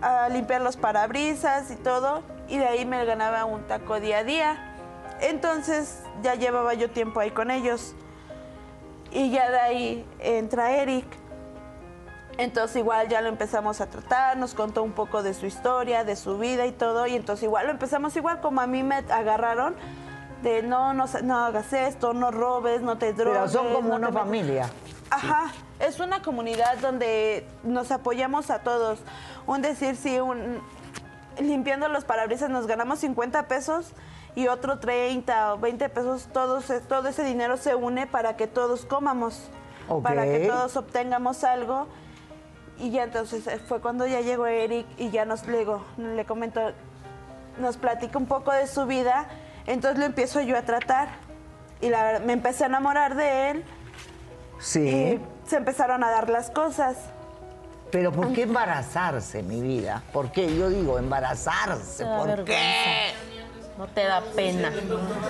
a limpiar los parabrisas y todo. Y de ahí me ganaba un taco día a día. Entonces ya llevaba yo tiempo ahí con ellos. Y ya de ahí entra Eric. Entonces igual ya lo empezamos a tratar, nos contó un poco de su historia, de su vida y todo, y entonces igual lo empezamos igual como a mí me agarraron de no, no, no hagas esto, no robes, no te drogues. Pero son como no una te familia. Ajá, es una comunidad donde nos apoyamos a todos. Un decir, si un, limpiando los parabrisas nos ganamos 50 pesos y otro 30 o 20 pesos, todos, todo ese dinero se une para que todos comamos, para que todos obtengamos algo. Y ya entonces eh, fue cuando ya llegó Eric y ya nos le, le comento, nos platica un poco de su vida, entonces lo empiezo yo a tratar. Y la verdad, me empecé a enamorar de él Sí. y se empezaron a dar las cosas. Pero ¿por qué embarazarse, mi vida? ¿Por qué? Yo digo, embarazarse. ¿Por qué? No te da pena.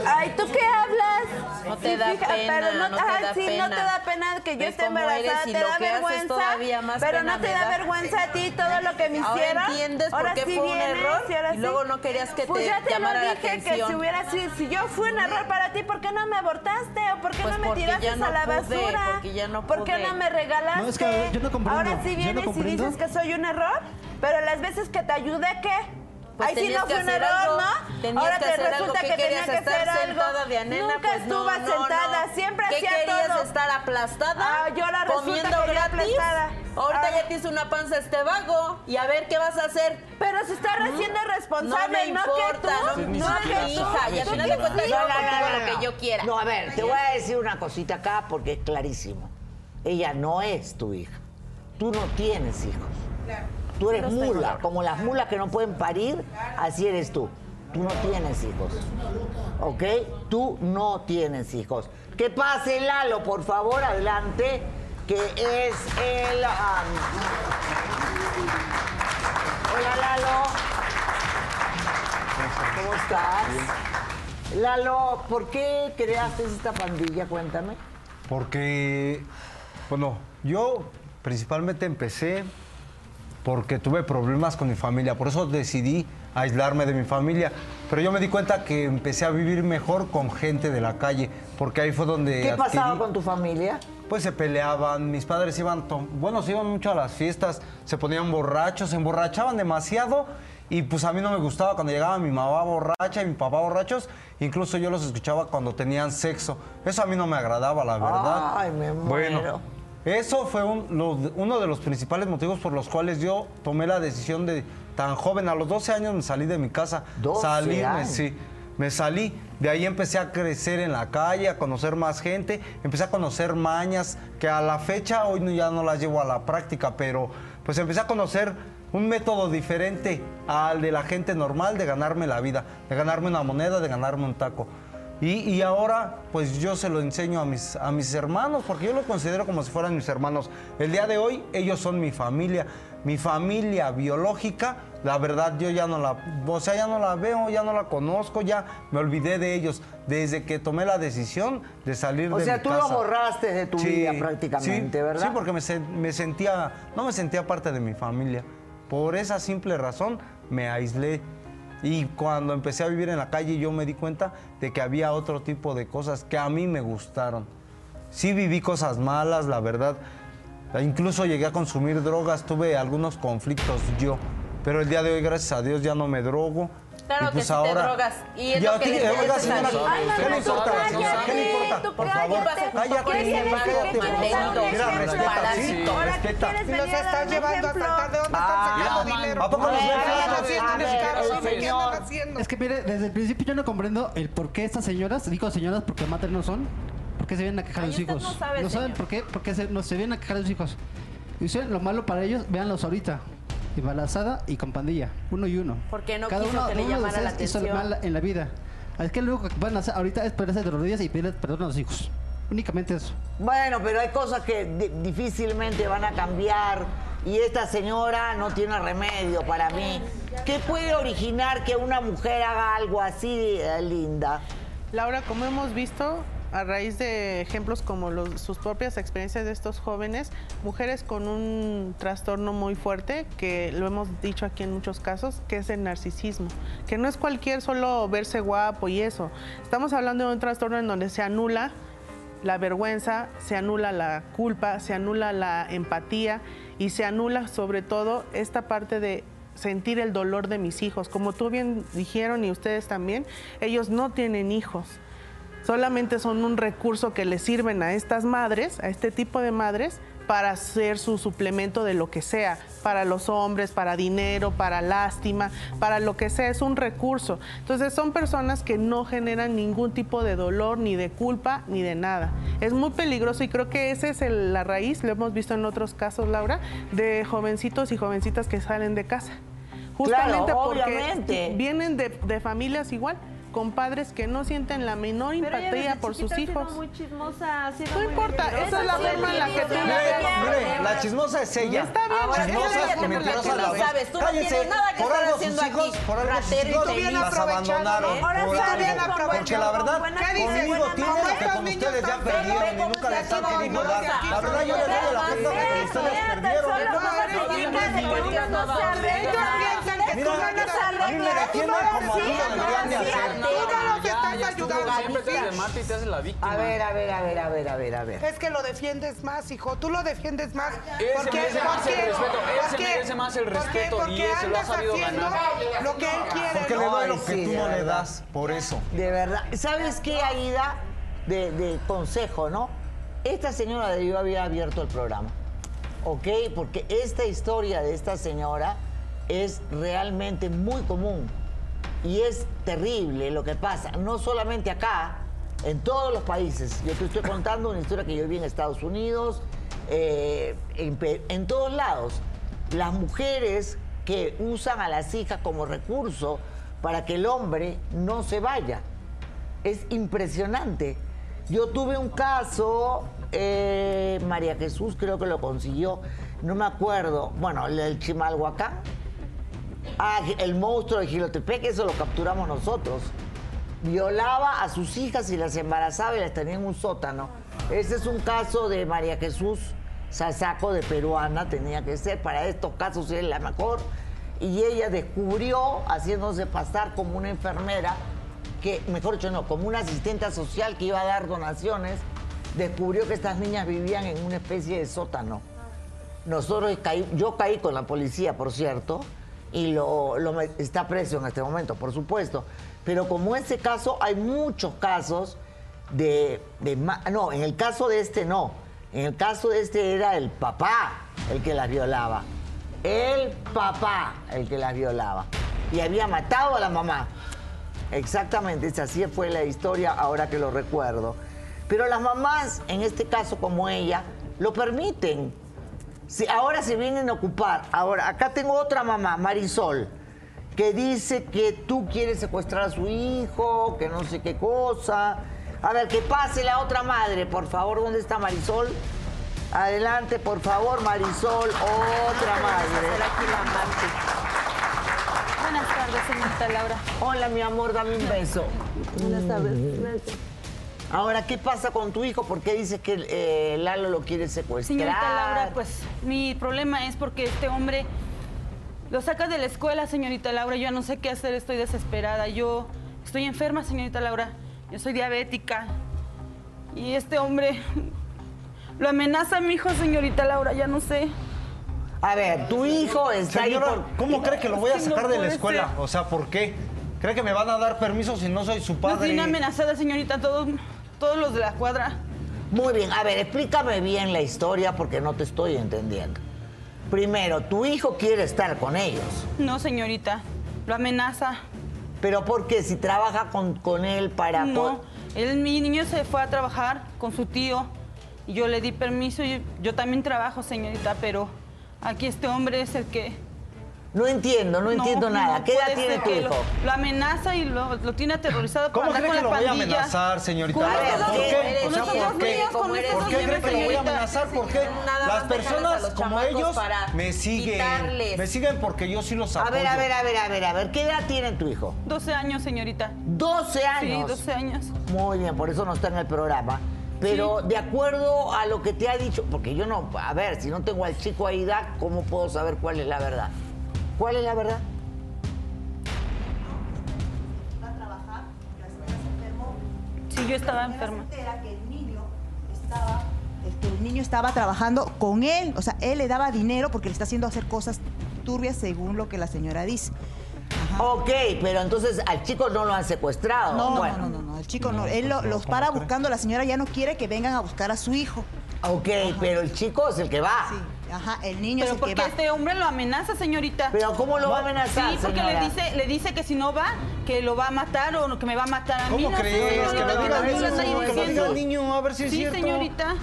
Ay, ¿tú qué hablas? No te Sí, da fija- pena, pero no, no te ay, da sí, no pena. te da pena que yo esté embarazada, te da vergüenza, pero no te da vergüenza a ti todo lo que me Ahora hicieron. entiendes por Ahora qué sí fue un vienes error y ahora y luego no querías que pues te ya te llamara lo la dije que atención. si hubiera sido, si yo fui un error para ti, ¿por qué no me abortaste o por qué Pues no me tiraste no a la pude, basura? porque ya no ¿Por qué no me regalaste? No, es que yo no comprendo, Ahora sí no vienes y dices que soy un error, pero las veces que te ayudé, ¿qué? Pues Ahí sí tenías no que fue un error, algo, ¿no? tenías Ahora que te resulta ¿Qué que tenía querías que estar hacer algo. sentada de anena? Nunca Pues estuve no, sentada, no. siempre ¿Qué hacía querías todo. estar aplastada? Ah, yo resulta comiendo que gratis. aplastada. Ahorita Ah. ya te hizo una panza este vago y a ver qué vas a hacer. Pero se está haciendo responsable, no me no que importa, tú. no, no que hija. Y al final de cuentas yo hago lo que yo quiera. No, a ver, te voy a decir una cosita acá porque es clarísimo. Ella no es tu hija. Tú no tienes hijos. Tú eres mula, como las mulas que no pueden parir, así eres tú. Tú no tienes hijos. ¿Ok? Tú no tienes hijos. Que pase Lalo, por favor, adelante, que es el... Hola, Lalo. ¿Cómo estás? Lalo, ¿por qué creaste esta pandilla? Cuéntame. Porque, bueno, yo principalmente empecé porque tuve problemas con mi familia, por eso decidí aislarme de mi familia. Pero yo me di cuenta que empecé a vivir mejor con gente de la calle, porque ahí fue donde... ¿Qué pasaba con tu familia? Pues se peleaban, mis padres iban, to- bueno, se iban mucho a las fiestas, se ponían borrachos, se emborrachaban demasiado y pues a mí no me gustaba cuando llegaba mi mamá borracha y mi papá borrachos, incluso yo los escuchaba cuando tenían sexo. Eso a mí no me agradaba, la verdad. Ay, me Bueno, muero. Eso fue un- lo- uno de los principales motivos por los cuales yo tomé la decisión de tan joven, a los 12 años me salí de mi casa. 12 Salirme, años. sí. Me salí, de ahí empecé a crecer en la calle, a conocer más gente, empecé a conocer mañas que a la fecha hoy no- ya no las llevo a la práctica, pero pues empecé a conocer un método diferente al de la gente normal de ganarme la vida, de ganarme una moneda, de ganarme un taco. Y, y ahora, pues yo se lo enseño a mis, a mis hermanos, porque yo lo considero como si fueran mis hermanos. El día de hoy, ellos son mi familia. Mi familia biológica, la verdad, yo ya no la, o sea, ya no la veo, ya no la conozco, ya me olvidé de ellos. Desde que tomé la decisión de salir O de sea, mi tú casa. lo borraste de tu Sí, vida prácticamente, sí, ¿verdad? Sí, porque me, me sentía, no me sentía parte de mi familia. Por esa simple razón me aislé. Y cuando empecé a vivir en la calle yo me di cuenta de que había otro tipo de cosas que a mí me gustaron. Sí viví cosas malas, la verdad. Incluso llegué a consumir drogas, tuve algunos conflictos yo. Pero el día de hoy, gracias a Dios, ya no me drogo. Claro Y que pues sí te ahora- drogas. Y es lo que oiga, señora. ¿qué le importa? ¿Qué le importa? Por favor, cállate. Mira, respeta, sí, respeta. Si los estás llevando a saltar, ¿de dónde Ah, están sacando dinero? ¿A poco los ¿Qué ves? andan haciendo A en el ver, carro? el Dime, ¿qué señor. andan haciendo? Es que mire, desde el principio yo no comprendo el por qué estas señoras, digo señoras porque madres no son, por qué se vienen a quejar de usted hijos. no sabe, saben por qué, porque se, no, se vienen a quejar de sus hijos. Y ustedes, lo malo para ellos, véanlos ahorita. Embarazada y con pandilla, uno y uno. Porque no Cada quiso uno, que le uno de llamara la hizo atención. mal en la vida. Es que lo único que van a hacer ahorita es ponerse de rodillas y pedirle perdón a los hijos. Únicamente eso. Bueno, pero hay cosas que di- difícilmente van a cambiar y esta señora no tiene remedio para mí. ¿Qué puede originar que una mujer haga algo así, eh, linda? Laura, como hemos visto, a raíz de ejemplos como los- sus propias experiencias de estos jóvenes, mujeres con un trastorno muy fuerte, que lo hemos dicho aquí en muchos casos, que es el narcisismo, que no es cualquier solo verse guapo y eso. Estamos hablando de un trastorno en donde se anula la vergüenza, se anula la culpa, se anula la empatía y se anula sobre todo esta parte de sentir el dolor de mis hijos. Como tú bien dijeron y ustedes también, ellos no tienen hijos. Solamente son un recurso que les sirven a estas madres, a este tipo de madres, para ser su suplemento de lo que sea, para los hombres, para dinero, para lástima, para lo que sea, es un recurso. Entonces son personas que no generan ningún tipo de dolor, ni de culpa, ni de nada. Es muy peligroso y creo que esa es el- la raíz, lo hemos visto en otros casos, Laura, de jovencitos y jovencitas que salen de casa. Justamente Claro, porque vienen de, de familias igual, con padres que no sienten la menor Pero ella empatía por sus hijos. muy chismosa, No muy importa, mentirosa, esa es la forma en la que tú la la chismosa es ella. Está bien, Ahora, chismosa y la mentirosa vez. sabes, tú no tienes nada que por estar algo haciendo sus hijos, aquí, por algo sus hijos y las aprovechado, abandonaron. ¿eh? Ahora sí, bien Porque la verdad, conmigo tienen lo que con ustedes ya perdieron y nunca les han querido dar. La verdad, yo les doy la cuenta de que ustedes perdieron. Mira, me defienden como a mí lo deberían de hacer. Siempre te Marta y te haces la víctima. A ver, a ver, a ver, a ver, a ver, a ver. Es que lo defiendes más, hijo. Tú lo defiendes más. Él se merece más el respeto, él se merece más el respeto y él se lo ha sabido ganar. Lo que él quiere. Porque le ¿no? doy lo que sí, tú no le verdad. das, por eso. De verdad. ¿Sabes qué, Aida? De, de consejo, ¿no? Esta señora debió haber abierto el programa. ¿Ok? Porque esta historia de esta señora es realmente muy común. Y es terrible lo que pasa. No solamente acá, en todos los países. Yo te estoy contando una historia que yo vi en Estados Unidos, eh, en, todos lados. Las mujeres que usan a las hijas como recurso para que el hombre no se vaya. Es impresionante. Yo tuve un caso, eh, María Jesús creo que lo consiguió, no me acuerdo, bueno, el Chimalhuacán. Ah, el monstruo de Gilotepec, eso lo capturamos nosotros. Violaba a sus hijas y las embarazaba y las tenía en un sótano. Ese es un caso de María Jesús Sasaco de peruana, tenía que ser. Para estos casos es la mejor. Y ella descubrió, haciéndose pasar como una enfermera, que, mejor dicho, no, como una asistente social que iba a dar donaciones, descubrió que estas niñas vivían en una especie de sótano. Nosotros caí, yo caí con la policía, por cierto, y lo, lo está preso en este momento, por supuesto. Pero como ese caso, hay muchos casos de, de No, en el caso de este no. En el caso de este era el papá el que las violaba. El papá el que las violaba. Y había matado a la mamá. Exactamente, esa así fue la historia ahora que lo recuerdo. Pero las mamás, en este caso como ella, lo permiten. Si ahora se vienen a ocupar. Ahora, acá tengo otra mamá, Marisol, que dice que tú quieres secuestrar a su hijo, que no sé qué cosa. A ver, que pase la otra madre, por favor. ¿Dónde está Marisol? Adelante, por favor, Marisol, otra madre. Buenas tardes, señorita Laura. Hola, mi amor, dame un beso. Buenas tardes. Ahora, ¿qué pasa con tu hijo? ¿Por qué dices que eh, Lalo lo quiere secuestrar? Señorita Laura, pues mi problema es porque este hombre lo saca de la escuela, señorita Laura. Yo no sé qué hacer, estoy desesperada. Yo estoy enferma, señorita Laura. Yo soy diabética. Y este hombre lo amenaza a mi hijo, señorita Laura, ya no sé. A ver, tu hijo está Señora, ahí por... ¿cómo cree que lo voy a no sacar de la escuela? ser. O sea, ¿por qué? ¿Cree que me van a dar permiso si no soy su padre? tiene amenazada, señorita, todos, todos los de la cuadra. Muy bien, a ver, explícame bien la historia porque no te estoy entendiendo. Primero, tu hijo quiere estar con ellos. No, señorita, lo amenaza. ¿Pero por qué? Si trabaja con, con él para... No, él, mi niño se fue a trabajar con su tío y yo le di permiso. Yo, yo también trabajo, señorita, pero aquí este hombre es el que... No entiendo, no, entiendo nada. ¿Qué edad tiene tu que hijo? Lo, lo amenaza y lo, lo tiene aterrorizado por ¿Cómo cree con que lo voy a amenazar, señorita ¿Por dos- qué? ¿por qué? ¿Por qué cree que lo voy a amenazar? ¿Por qué? Las a personas como ellos me siguen. quitarles. Me siguen porque yo sí los A apoyo. ver, a ver, a ver, a ver, a ver, ¿qué edad tiene tu hijo? 12 años, señorita. 12 años. Sí, 12 años. Muy bien, por eso no está en el programa. Pero de acuerdo a lo que te ha dicho, porque yo no, a ver, si no tengo al chico ahí, ¿cómo puedo saber cuál es la verdad? ¿Cuál es la verdad? Sí, yo estaba enferma. Este, el niño estaba trabajando con él, o sea, él le daba dinero porque le está haciendo hacer cosas turbias según lo que la señora dice. Ok, pero entonces al chico no lo han secuestrado. No, Bueno. no, no, no, no, el chico no, él lo- los para buscando, la señora ya no quiere que vengan a buscar a su hijo. Ok, pero el chico es el que va. Ajá, el niño Pero es el porque que va. este hombre lo amenaza, señorita. Pero ¿cómo lo va a amenazar, Sí, porque señora? le dice, le dice que si no va, que lo va a matar o que me va a matar a mí. ¿Cómo No sé, crees? Que lo diga el niño, a ver si es Sí, cierto. señorita.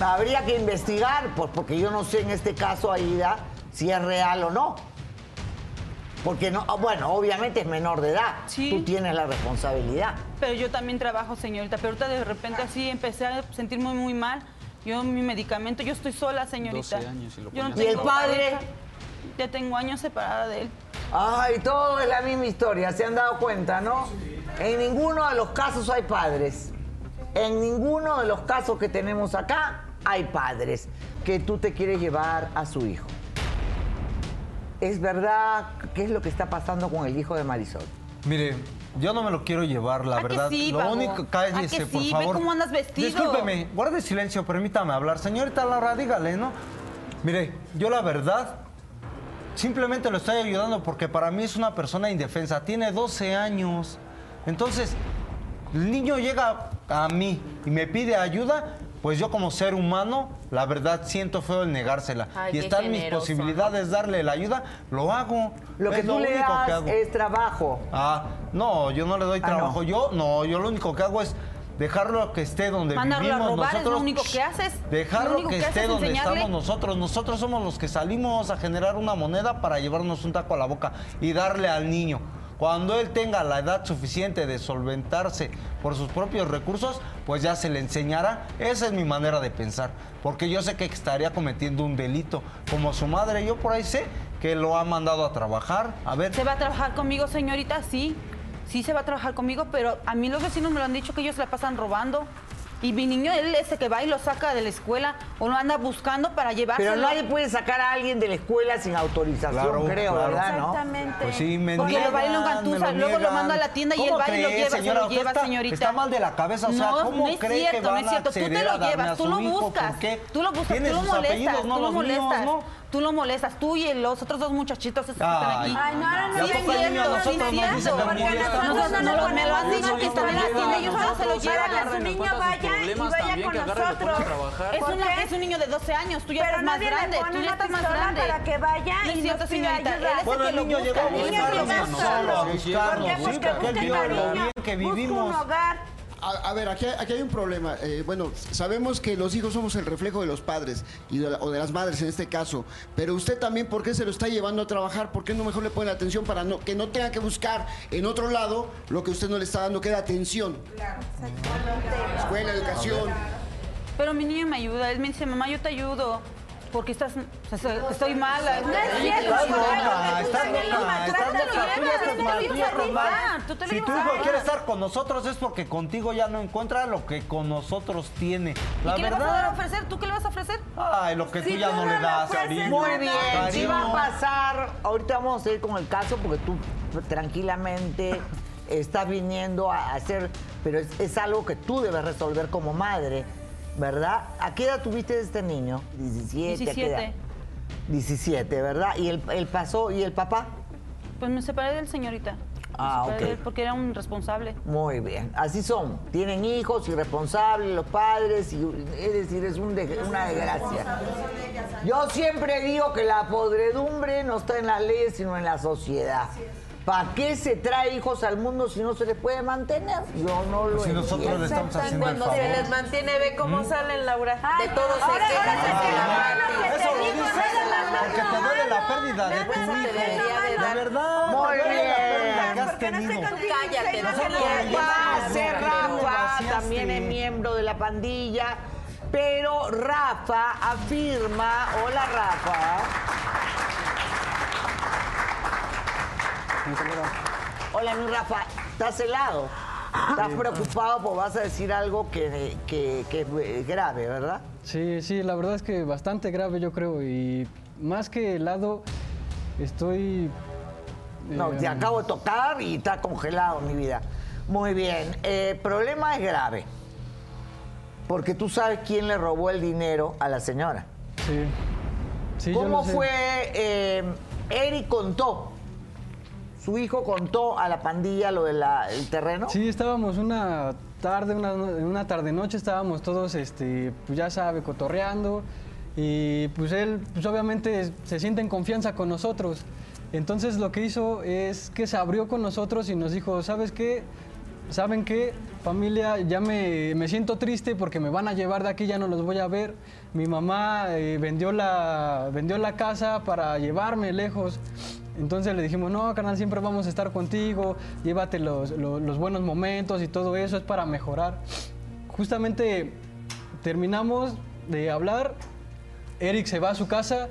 Habría que investigar, pues, porque yo no sé en este caso, Aida, si es real o no. Porque no, ah, bueno, obviamente es menor de edad. Tú tienes la responsabilidad. Pero yo también trabajo, señorita. Pero ahorita de repente así empecé a sentirme muy mal. Yo, mi medicamento, yo estoy sola, señorita. 12 años y lo Yo no ¿Y el tengo padre? Ya tengo años separada de él. Ay, todo es la misma historia, se han dado cuenta, ¿no? En ninguno de los casos hay padres. En ninguno de los casos que tenemos acá hay padres que tú te quieres llevar a su hijo. ¿Es verdad qué es lo que está pasando con el hijo de Marisol? Mire, yo no me lo quiero llevar, la ¿A que verdad. sí, lo único, ¿A cállese, que por sí? Ve favor. cómo andas vestido. Discúlpeme, guarde silencio, permítame hablar. Señorita Laura, dígale, ¿no? Mire, yo la verdad simplemente lo estoy ayudando porque para mí es una persona indefensa. Tiene 12 años. Entonces, el niño llega a mí y me pide ayuda, pues yo como ser humano, la verdad siento feo el negársela. Ay, y están mis posibilidades darle la ayuda, lo hago. Lo que Es tú le único que das hago. es trabajo. Ah, no, yo no le doy Ah, trabajo. no. Yo no, yo lo único que hago es dejarlo que esté donde Mandarlo a vivimos robar es nosotros. lo único que haces. Lo Dejarlo único que, que esté haces es donde enseñarle. estamos nosotros. Nosotros somos los que salimos a generar una moneda para llevarnos un taco a la boca y darle al niño. Cuando él tenga la edad suficiente de solventarse por sus propios recursos, pues ya se le enseñará. Esa es mi manera de pensar. Porque yo sé que estaría cometiendo un delito. Como su madre, yo por ahí sé que lo ha mandado a trabajar. A ver, ¿Se va a trabajar conmigo, señorita? Sí. Sí se va a trabajar conmigo, pero a mí los vecinos me lo han dicho que ellos se la pasan robando. Y mi niño, él ese que va y lo saca de la escuela o lo anda buscando para llevárselo. Pero nadie puede sacar a alguien de la escuela sin autorización, Claro, creo, claro. ¿verdad? ¿no? Exactamente. Pues sí, me Porque lo va y lo niegan, engantuza, lo luego lo niegan. manda a la tienda y él ¿Cómo va y lo lleva, se lo lleva, está- señorita. está mal de la cabeza, o sea, no, ¿cómo no es cree que cierto, no van es a cierto. Tú te lo llevas, tú lo buscas. Tú lo buscas, tú lo molestas, no tú lo molestas. ¿No? Tú lo molestas, tú y los otros dos muchachitos esos que están Ay. aquí. Ay, no, no, no, Sí, ¿y a es el cierto, sí, nosotros es cierto. Porque No, no no, lo- me lo han no, dicho no, que no, están en la no, tienda, no, ellos no, se lo no, llevan. no, su no, niño no, vaya y vaya con nosotros. Es, un niño de 12 años, tú ya Pero estás más grande, tú ya estás más grande. para que vaya No y cierto, señorita, él es el el que lo niño busca. llegó a el niño buscarnos llega a nosotros, solo. a buscarnos, ¿Por qué? sí, Porque busca cariño, bien que busca vivimos. un hogar. A, a ver, aquí, aquí hay un problema. Eh, bueno, sabemos que los hijos somos el reflejo de los padres y de la- o de las madres en este caso. Pero usted también, ¿por qué se lo está llevando a trabajar? ¿Por qué no mejor le pone atención para no, que no tenga que buscar en otro lado lo que usted no le está dando, que es atención? Escuela, educación. Pero mi niño me ayuda, él me dice, mamá, yo te ayudo. Porque estás, o sea, estoy mala. No es cierto, Estás mamá. loca, estás Tú te lo loca, estás loca. Tú te Si tu hijo quiere estar con nosotros es porque contigo ya no encuentra lo que con nosotros tiene. ¿Y La qué le vas a verdad. ofrecer? ¿Tú qué le vas a ofrecer? Ay, lo que tú Si ya tú no no le das, cariño. Muy bien, sí Cariño. va a pasar. Ahorita vamos a ir con el caso porque tú tranquilamente estás viniendo a hacer, pero es, es algo que tú debes resolver como madre, ¿verdad? ¿A qué edad tuviste este niño? 17. ¿a qué edad? 17. 17, ¿verdad? ¿Y el, el pasó y el papá? Pues me separé de él, señorita. Ah, ok. porque era un responsable. Muy bien, así son. Tienen hijos, irresponsables, los padres, y, es decir, es un de- una desgracia. Yo siempre digo que la podredumbre no está en las leyes, sino en la sociedad. ¿Para qué se trae hijos al mundo si no se les puede mantener? Yo no lo Si nosotros le estamos haciendo el Cuando se favor. les mantiene, ve cómo salen, Laura. De todo se ahora- quejan. ahora se quejan. Eso lo dices porque te duele la pérdida de tu hijo. debería de verdad. Muy te duele la bien. Cállate, se Rafa, Rafa también es miembro de la pandilla, pero Rafa afirma, hola Rafa. Hola mi Rafa, ¿estás helado? ¿Estás preocupado porque vas a decir algo que, que- que es grave, verdad? Sí, sí, la verdad es que bastante grave yo creo y más que helado estoy... No, eh, te acabo de tocar y está congelado mi vida. Muy bien, el problema es grave, porque tú sabes quién le robó el dinero a la señora. Sí. Sí, yo ¿Cómo lo sé. fue? eh, Eric contó, su hijo contó a la pandilla lo del terreno. Sí, estábamos una tarde, una, una tarde noche estábamos todos, este, pues ya sabe, cotorreando y pues él, pues obviamente se siente en confianza con nosotros. Entonces lo que hizo es que se abrió con nosotros y nos dijo, ¿sabes qué? ¿Saben qué? Familia, ya me, me siento triste porque me van a llevar de aquí, ya no los voy a ver. Mi mamá eh, vendió, la, vendió la casa para llevarme lejos. Entonces le dijimos, no, carnal, siempre vamos a estar contigo, llévate los, los- buenos momentos y todo eso, es para mejorar. Justamente terminamos de hablar, Eric se va a su casa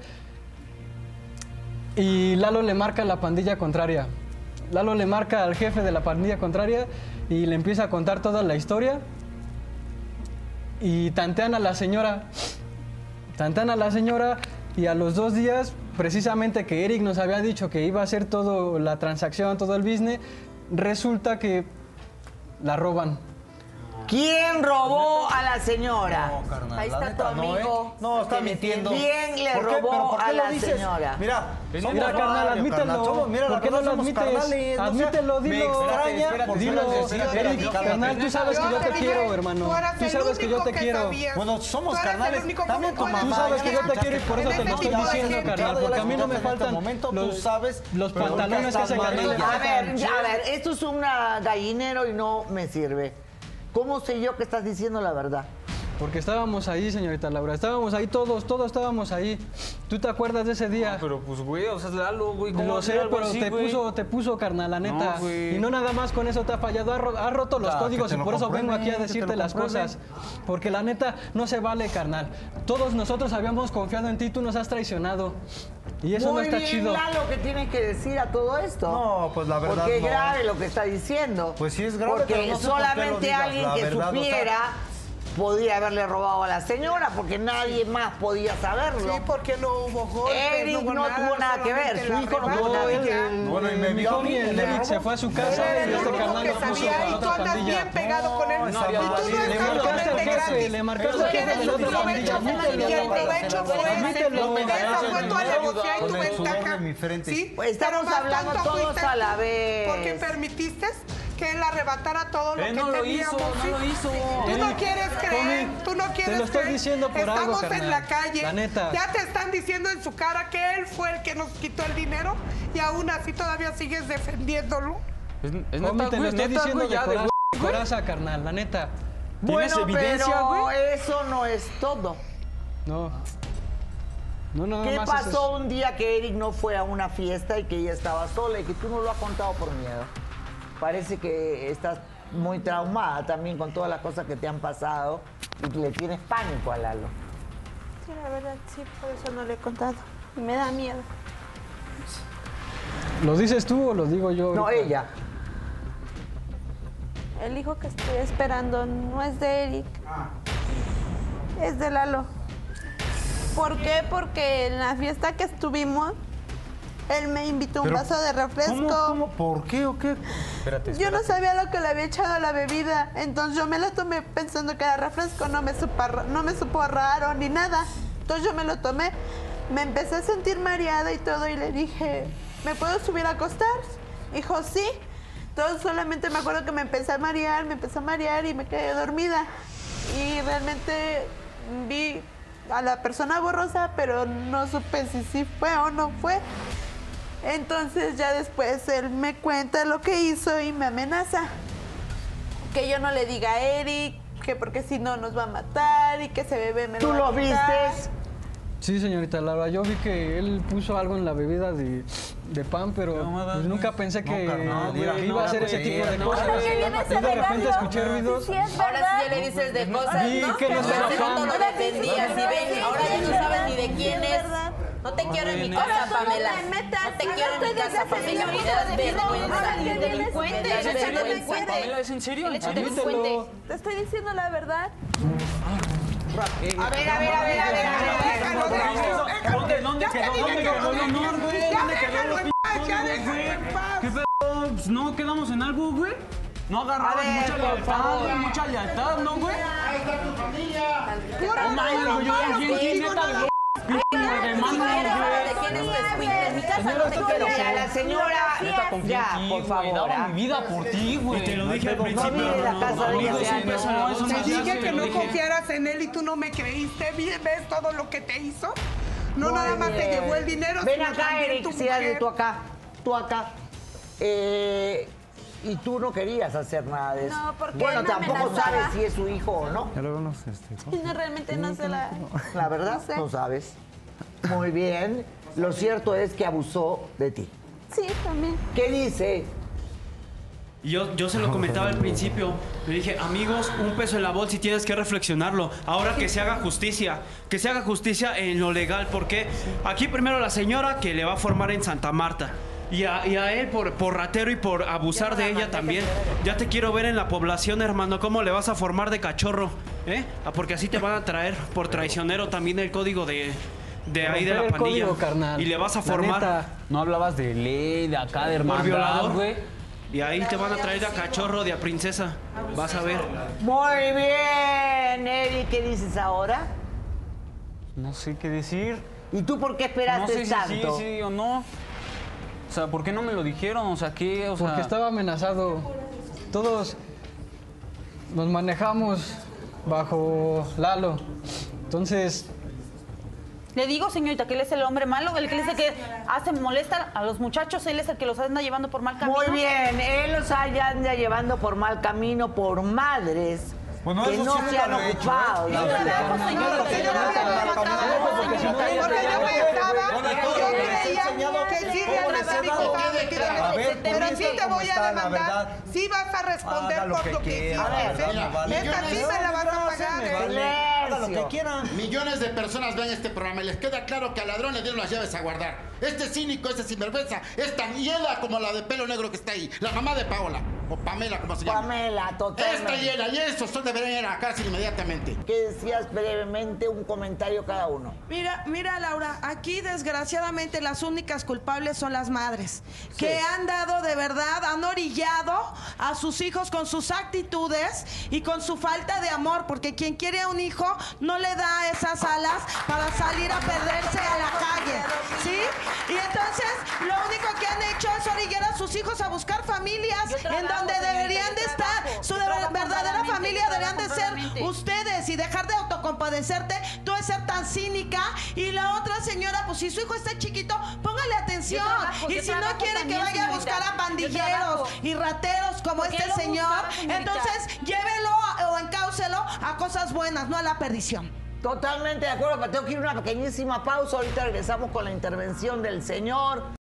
y Lalo le marca la pandilla contraria. Lalo le marca al jefe de la pandilla contraria y le empieza a contar toda la historia. Y tantean a la señora. Tantean a la señora y a los dos días, precisamente que Eric nos había dicho que iba a hacer toda la transacción, todo el business, resulta que la roban. ¿Quién robó a la señora? Ahí está tu amigo. No, está mintiendo. ¿Quién le ¿Por qué? ¿Pero robó por qué a la dices? señora? Mira, somos Mira, carnal, admítelo. carnal. Mira, la ¿Por qué no lo admites? no. Admítelo, Me dilo. extraña, porque Dilo. carnal, tú sabes que yo te quiero, hermano. Tú sabes que yo te quiero. Bueno, somos carnales. También tu sabías. mamá. Tú sabes que yo te quiero y por eso te lo estoy diciendo, carnal, porque a mí no me faltan momento, tú los- pantalones que se ganan. A ver, a ver, esto es un gallinero y no me sirve. ¿Cómo sé yo que estás diciendo la verdad? Porque estábamos ahí, señorita Laura. Estábamos ahí todos, todos estábamos ahí. ¿Tú te acuerdas de ese día? Pero pues, güey, o sea, es Lalo, güey. ¿cómo Lo sé, pero así, te güey? puso, te puso, carnal, la neta. No, güey. y no nada más con eso te ha fallado. Has, ro- has roto los Ya, códigos y por eso vengo aquí a decirte las cosas. Porque la neta no se vale, carnal. Todos nosotros habíamos confiado en ti, tú nos has traicionado. Y eso Muy no está bien, chido. Lalo, ¿qué tienes que decir a todo esto? No, pues la verdad Porque es no. grave lo que está diciendo. Pues sí es grave, Porque pero no por solamente digas, alguien que verdad, o sea- supiera podía haberle robado a la señora, porque nadie más podía saberlo. Sí, porque no hubo golpes, Eric no, hubo tuvo nada que ver, su hijo no tuvo nada y que ver. Bueno, y me mi vio le Eric se fue a su casa y este que sabía a y tú andas bien pegado con él. No, y tú no le marcaste al de jefe, le marcaste al jefe de la otra pandilla, y el provecho fue ese. Esa fue tu alegocia y tu Con el sudor ventaja. de mi frente. Sí, estamos hablando todos a la vez. Porque permitiste que él arrebatara todo lo Él que no lo teníamos. hizo, no lo hizo. Tú no quieres creer, Tommy, tú no quieres te lo estoy creer. diciendo por algo, Estamos en carnal. la calle. La neta. Ya te están diciendo en su cara que él fue el que nos quitó el dinero y aún así todavía sigues defendiéndolo. Es, es te lo estoy neta, diciendo güey, de ya de coraza, güey. coraza, carnal, la neta. ¿Tienes evidencia, pero güey? eso no es todo. No. No, nada ¿Qué más pasó eso. un día que Eric no fue a una fiesta y que ella estaba sola y que tú no lo has contado por miedo? Parece que estás muy traumada también con todas las cosas que te han pasado y que le tienes pánico a Lalo. Sí, la verdad, sí, por eso no le he contado. Me da miedo. ¿Lo dices tú o lo digo yo? No, ahorita? ella. El hijo que estoy esperando no es de Eric. Es de Lalo. ¿Por qué? Porque en la fiesta que estuvimos, él me invitó un Pero, vaso de refresco. ¿Cómo, cómo? ¿Por qué o qué? Espérate, Yo no sabía lo que le había echado a la bebida, entonces yo me la tomé pensando que era refresco, no me supo, no me supo raro ni nada. Entonces yo me lo tomé, me empecé a sentir mareada y todo y le dije, ¿me puedo subir a acostar? Dijo, sí. Entonces solamente me acuerdo que me empecé a marear, me empecé a marear y me quedé dormida. Y realmente vi a la persona borrosa, pero no supe si sí fue o no fue. Entonces ya después él me cuenta lo que hizo y me amenaza. Que yo no le diga a Eric, que porque si no nos va a matar y que ese bebé me ¿Tú lo va a lo quitar. vistes? Sí, señorita Laura, yo vi que él puso algo en la bebida de, de pan, pero pues, nunca pensé que, carnal, que mira, iba a hacer no, ese tipo de no, cosas. ahora sí Y de repente escuché ruidos. Ahora sí ya le dices de cosas, Vi ¿no? que no fan. lo defendías y ven, ahora ya no sabes ni de quién es. No te quiero en mi casa, Pamela. te No quiero en mi estoy casa, defendiendo Pamela. mi Me das hijo, vergüenza. ahora que vienes, Delincuente, me das eres vergüenza. delincuente. Pamela, ¿es en serio? Delincuente. Te estoy diciendo la verdad. A ver, a ver, a ver, a ver, a ver, déjalo, déjalo. ¿Dónde, dónde quedó? ¿Dónde que quedó ¿Dónde quedó. ¿Qué pedo? Pues no quedamos en algo, güey. No agarrabas A ver, mucha lealtad, güey, mucha lealtad, ¿no, güey? No mames, yo en ti, contigo, neta, Señora, señora- Ya, por favor, mi vida por ti, güey. Te lo dije al principio. no, Te dije que no confiaras en él y tú no me creíste. ¿Ves todo lo que te hizo? No nada más te llevó el dinero, Ven acá, Eric, mujer. tú acá, tú acá. Eh, y tú no querías hacer nada de eso. No, porque bueno, él me tampoco amenazaba. sabes si es su hijo o no. Nos este, ¿cómo? No, realmente no se la... La verdad, No sé. no sabes. Muy bien. Lo cierto es que abusó de ti. Sí, también. ¿Qué dice? Yo, yo se lo comentaba al principio. Le dije, amigos, un peso en la bolsa y tienes que reflexionarlo. Ahora que se haga justicia, que se haga justicia en lo legal, porque aquí primero la señora que le va a formar en Santa Marta. Y a, y a él por, por ratero y por abusar de ella también. Ya te quiero ver en la población, hermano, cómo le vas a formar de cachorro. ¿eh? Ah, Porque así te van a traer por traicionero también el código de, de ahí de la el pandilla. código, carnal. Y le vas a La formar neta. No hablabas de ley, de acá, de por hermandad, violador, güey. Y ahí te van a traer de a cachorro, de a princesa. Vas a ver. Muy bien, Eric, ¿qué dices ahora? No sé qué decir. ¿Y tú por qué esperaste No sé si tanto? sí, sí o no. O sea, ¿por qué no me lo dijeron? O sea, ¿qué? O sea... Porque estaba amenazado. Todos nos manejamos bajo Lalo. Entonces, Le digo, señorita, que él es el hombre malo, el que el que hace molesta a los muchachos, él es el que los anda llevando por mal camino. Muy bien, él los anda llevando por mal camino por madres Bueno, que no se han lo he hecho, ocupado. ¿eh? No, yo creía que sí A ver, pero sí te voy a demandar. Sí vas a responder por lo que hiciste. Esta sí me la vas a pagar. ¿eh? Millones de personas ven este programa y les queda claro que al ladrón le dieron las llaves a guardar. Este cínico, este sinvergüenza, es tan hiela como la de pelo negro que está ahí. La mamá de Paola. O Pamela, como se llama. Pamela, totalmente. Esta hiela y esos son deberían ir a la cárcel inmediatamente. ¿Qué decías brevemente? Un comentario cada uno. Mira, mira Laura, aquí desgraciadamente las únicas culpables son las madres, que han dado de verdad, han orillado a sus hijos con sus actitudes y con su falta de amor, porque quien quiere a un hijo no le da esas alas para salir a perderse a la calle, ¿sí? Y entonces lo único que han hecho es orillar a sus hijos a buscar familias trabajo, en donde deberían de estar, trabajo, su verdadera familia deberían de ser ustedes y dejar de autocompadecerte, tú de ser tan cínica y la otra señora, pues si su hijo está chiquito, póngale atención. Trabajo, y si no quiere que vaya a buscar a pandilleros y rateros como Porque este señor, buscaba, entonces llévelo o encáuselo a cosas buenas, no a la perdición. Totalmente de acuerdo, pero tengo que ir a una pequeñísima pausa. Ahorita regresamos con la intervención del señor.